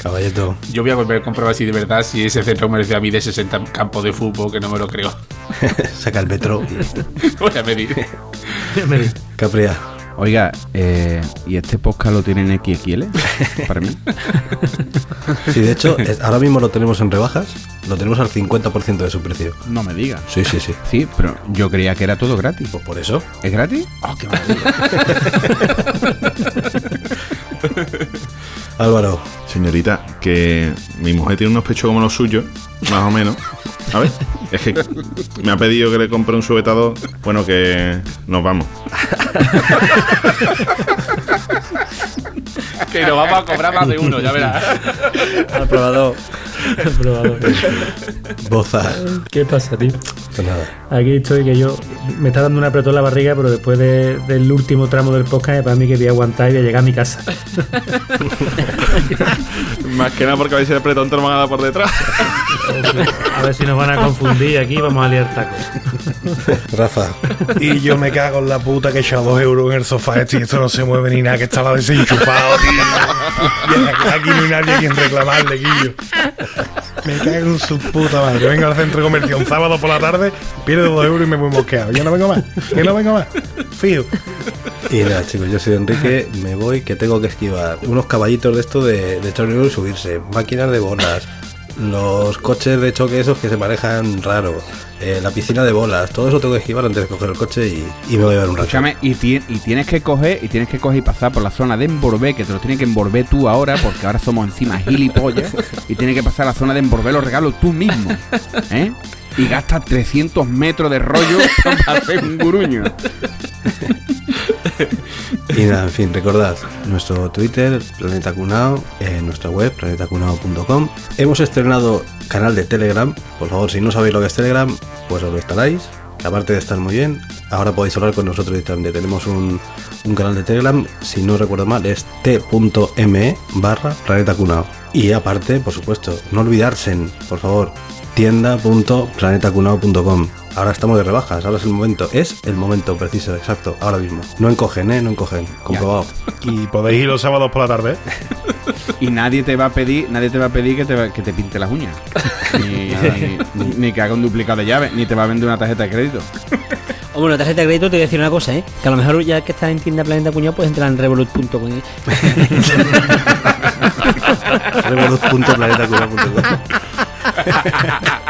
Speaker 2: caballeto,
Speaker 4: Yo voy a volver a comprobar si de verdad si ese centro comercial mide 60 campos de fútbol, que no me lo creo. *laughs*
Speaker 2: saca el metro. y-
Speaker 4: Voy a medir.
Speaker 2: Capria,
Speaker 7: Oiga, eh, ¿y este podcast lo tienen XXL? Para mí. *laughs*
Speaker 2: sí, de hecho, es- ahora mismo lo tenemos en rebajas. Lo tenemos al 50% de su precio.
Speaker 7: No me diga.
Speaker 2: Sí, sí, sí.
Speaker 7: Sí, pero yo creía que era todo gratis.
Speaker 2: Pues por eso.
Speaker 7: ¿Es gratis? Oh, qué maravilla. *laughs*
Speaker 2: Álvaro,
Speaker 1: Señorita, que mi mujer tiene unos pechos como los suyos, más o menos. A ver, es que me ha pedido que le compre un sujetador. Bueno, que nos vamos.
Speaker 4: Que nos vamos a cobrar más de uno, ya verás.
Speaker 5: Al *laughs* probador.
Speaker 2: Boza.
Speaker 3: ¿Qué pasa, tío?
Speaker 2: Pues nada.
Speaker 3: Aquí estoy que yo me está dando un apretón la barriga, pero después de- del último tramo del podcast, para mí que voy a aguantar y voy a llegar a mi casa. *laughs*
Speaker 1: Más que nada porque a ver si el apretón te lo van a dar por detrás.
Speaker 3: A ver si nos van a confundir aquí, vamos a liar tacos.
Speaker 2: Rafa,
Speaker 6: Y yo me cago en la puta que he echado dos euros en el sofá este y esto no se mueve ni nada, que estaba desenchufado, tío. Y aquí- aquí no hay nadie a quien reclamarle, Guillo. Me cago en su puta madre. Vengo al centro comercial un sábado por la tarde, pierdo dos euros y me voy mosqueado. Yo no vengo más, que no vengo más. Fijo.
Speaker 2: Y nada, chicos, yo soy Enrique, me voy, que tengo que esquivar unos caballitos de esto de, de y máquinas de bolas, los coches de choque esos que se manejan raro, eh, la piscina de bolas, todo eso tengo que esquivar antes de coger el coche y, me voy a ver un rato.
Speaker 7: Escúchame, y, y tienes que coger y tienes que coger y pasar por la zona de envolver, que te lo tienes que envolver tú ahora, porque ahora somos encima gilipollas, y tienes que pasar la zona de envolver los regalos tú mismo, ¿eh? Y gastas 300 metros de rollo *laughs* para hacer un guruño.
Speaker 2: Y nada, en fin, recordad nuestro Twitter, Planeta Cunao, en nuestra web, planetacunao.com. Hemos estrenado canal de Telegram. Por favor, si no sabéis lo que es Telegram, pues os lo instaláis. Aparte de estar muy bien, ahora podéis hablar con nosotros directamente. Tenemos un, un canal de Telegram, si no recuerdo mal, es t.me barra Planeta Cunao. Y aparte, por supuesto, no olvidarse, por favor, tienda.planetacunao.com. Ahora estamos de rebajas, ahora es el momento, es el momento preciso, exacto, ahora mismo. No encogen, ¿eh? No encogen, comprobado.
Speaker 6: Y podéis ir los sábados por la tarde. *laughs*
Speaker 7: Y nadie te va a pedir, nadie te va a pedir que te, que te pinte las uñas. *laughs* Ni, ni- ni que haga un duplicado de llave, ni te va a vender una tarjeta de crédito. *laughs*
Speaker 5: Hombre, una tarjeta de crédito te voy a decir una cosa, ¿eh? Que a lo mejor ya que estás en tienda Planeta Cuñado puedes entrar en revolut.com. ¿eh?
Speaker 2: Revolut.planetacunao.com. *laughs*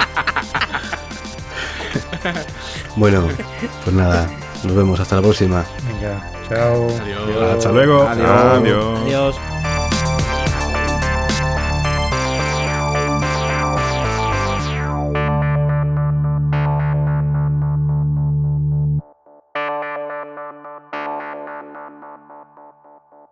Speaker 2: Bueno, pues nada, nos vemos hasta la próxima.
Speaker 3: Venga, chao.
Speaker 6: Hasta luego.
Speaker 7: Adiós.
Speaker 1: Adiós.
Speaker 5: Adiós.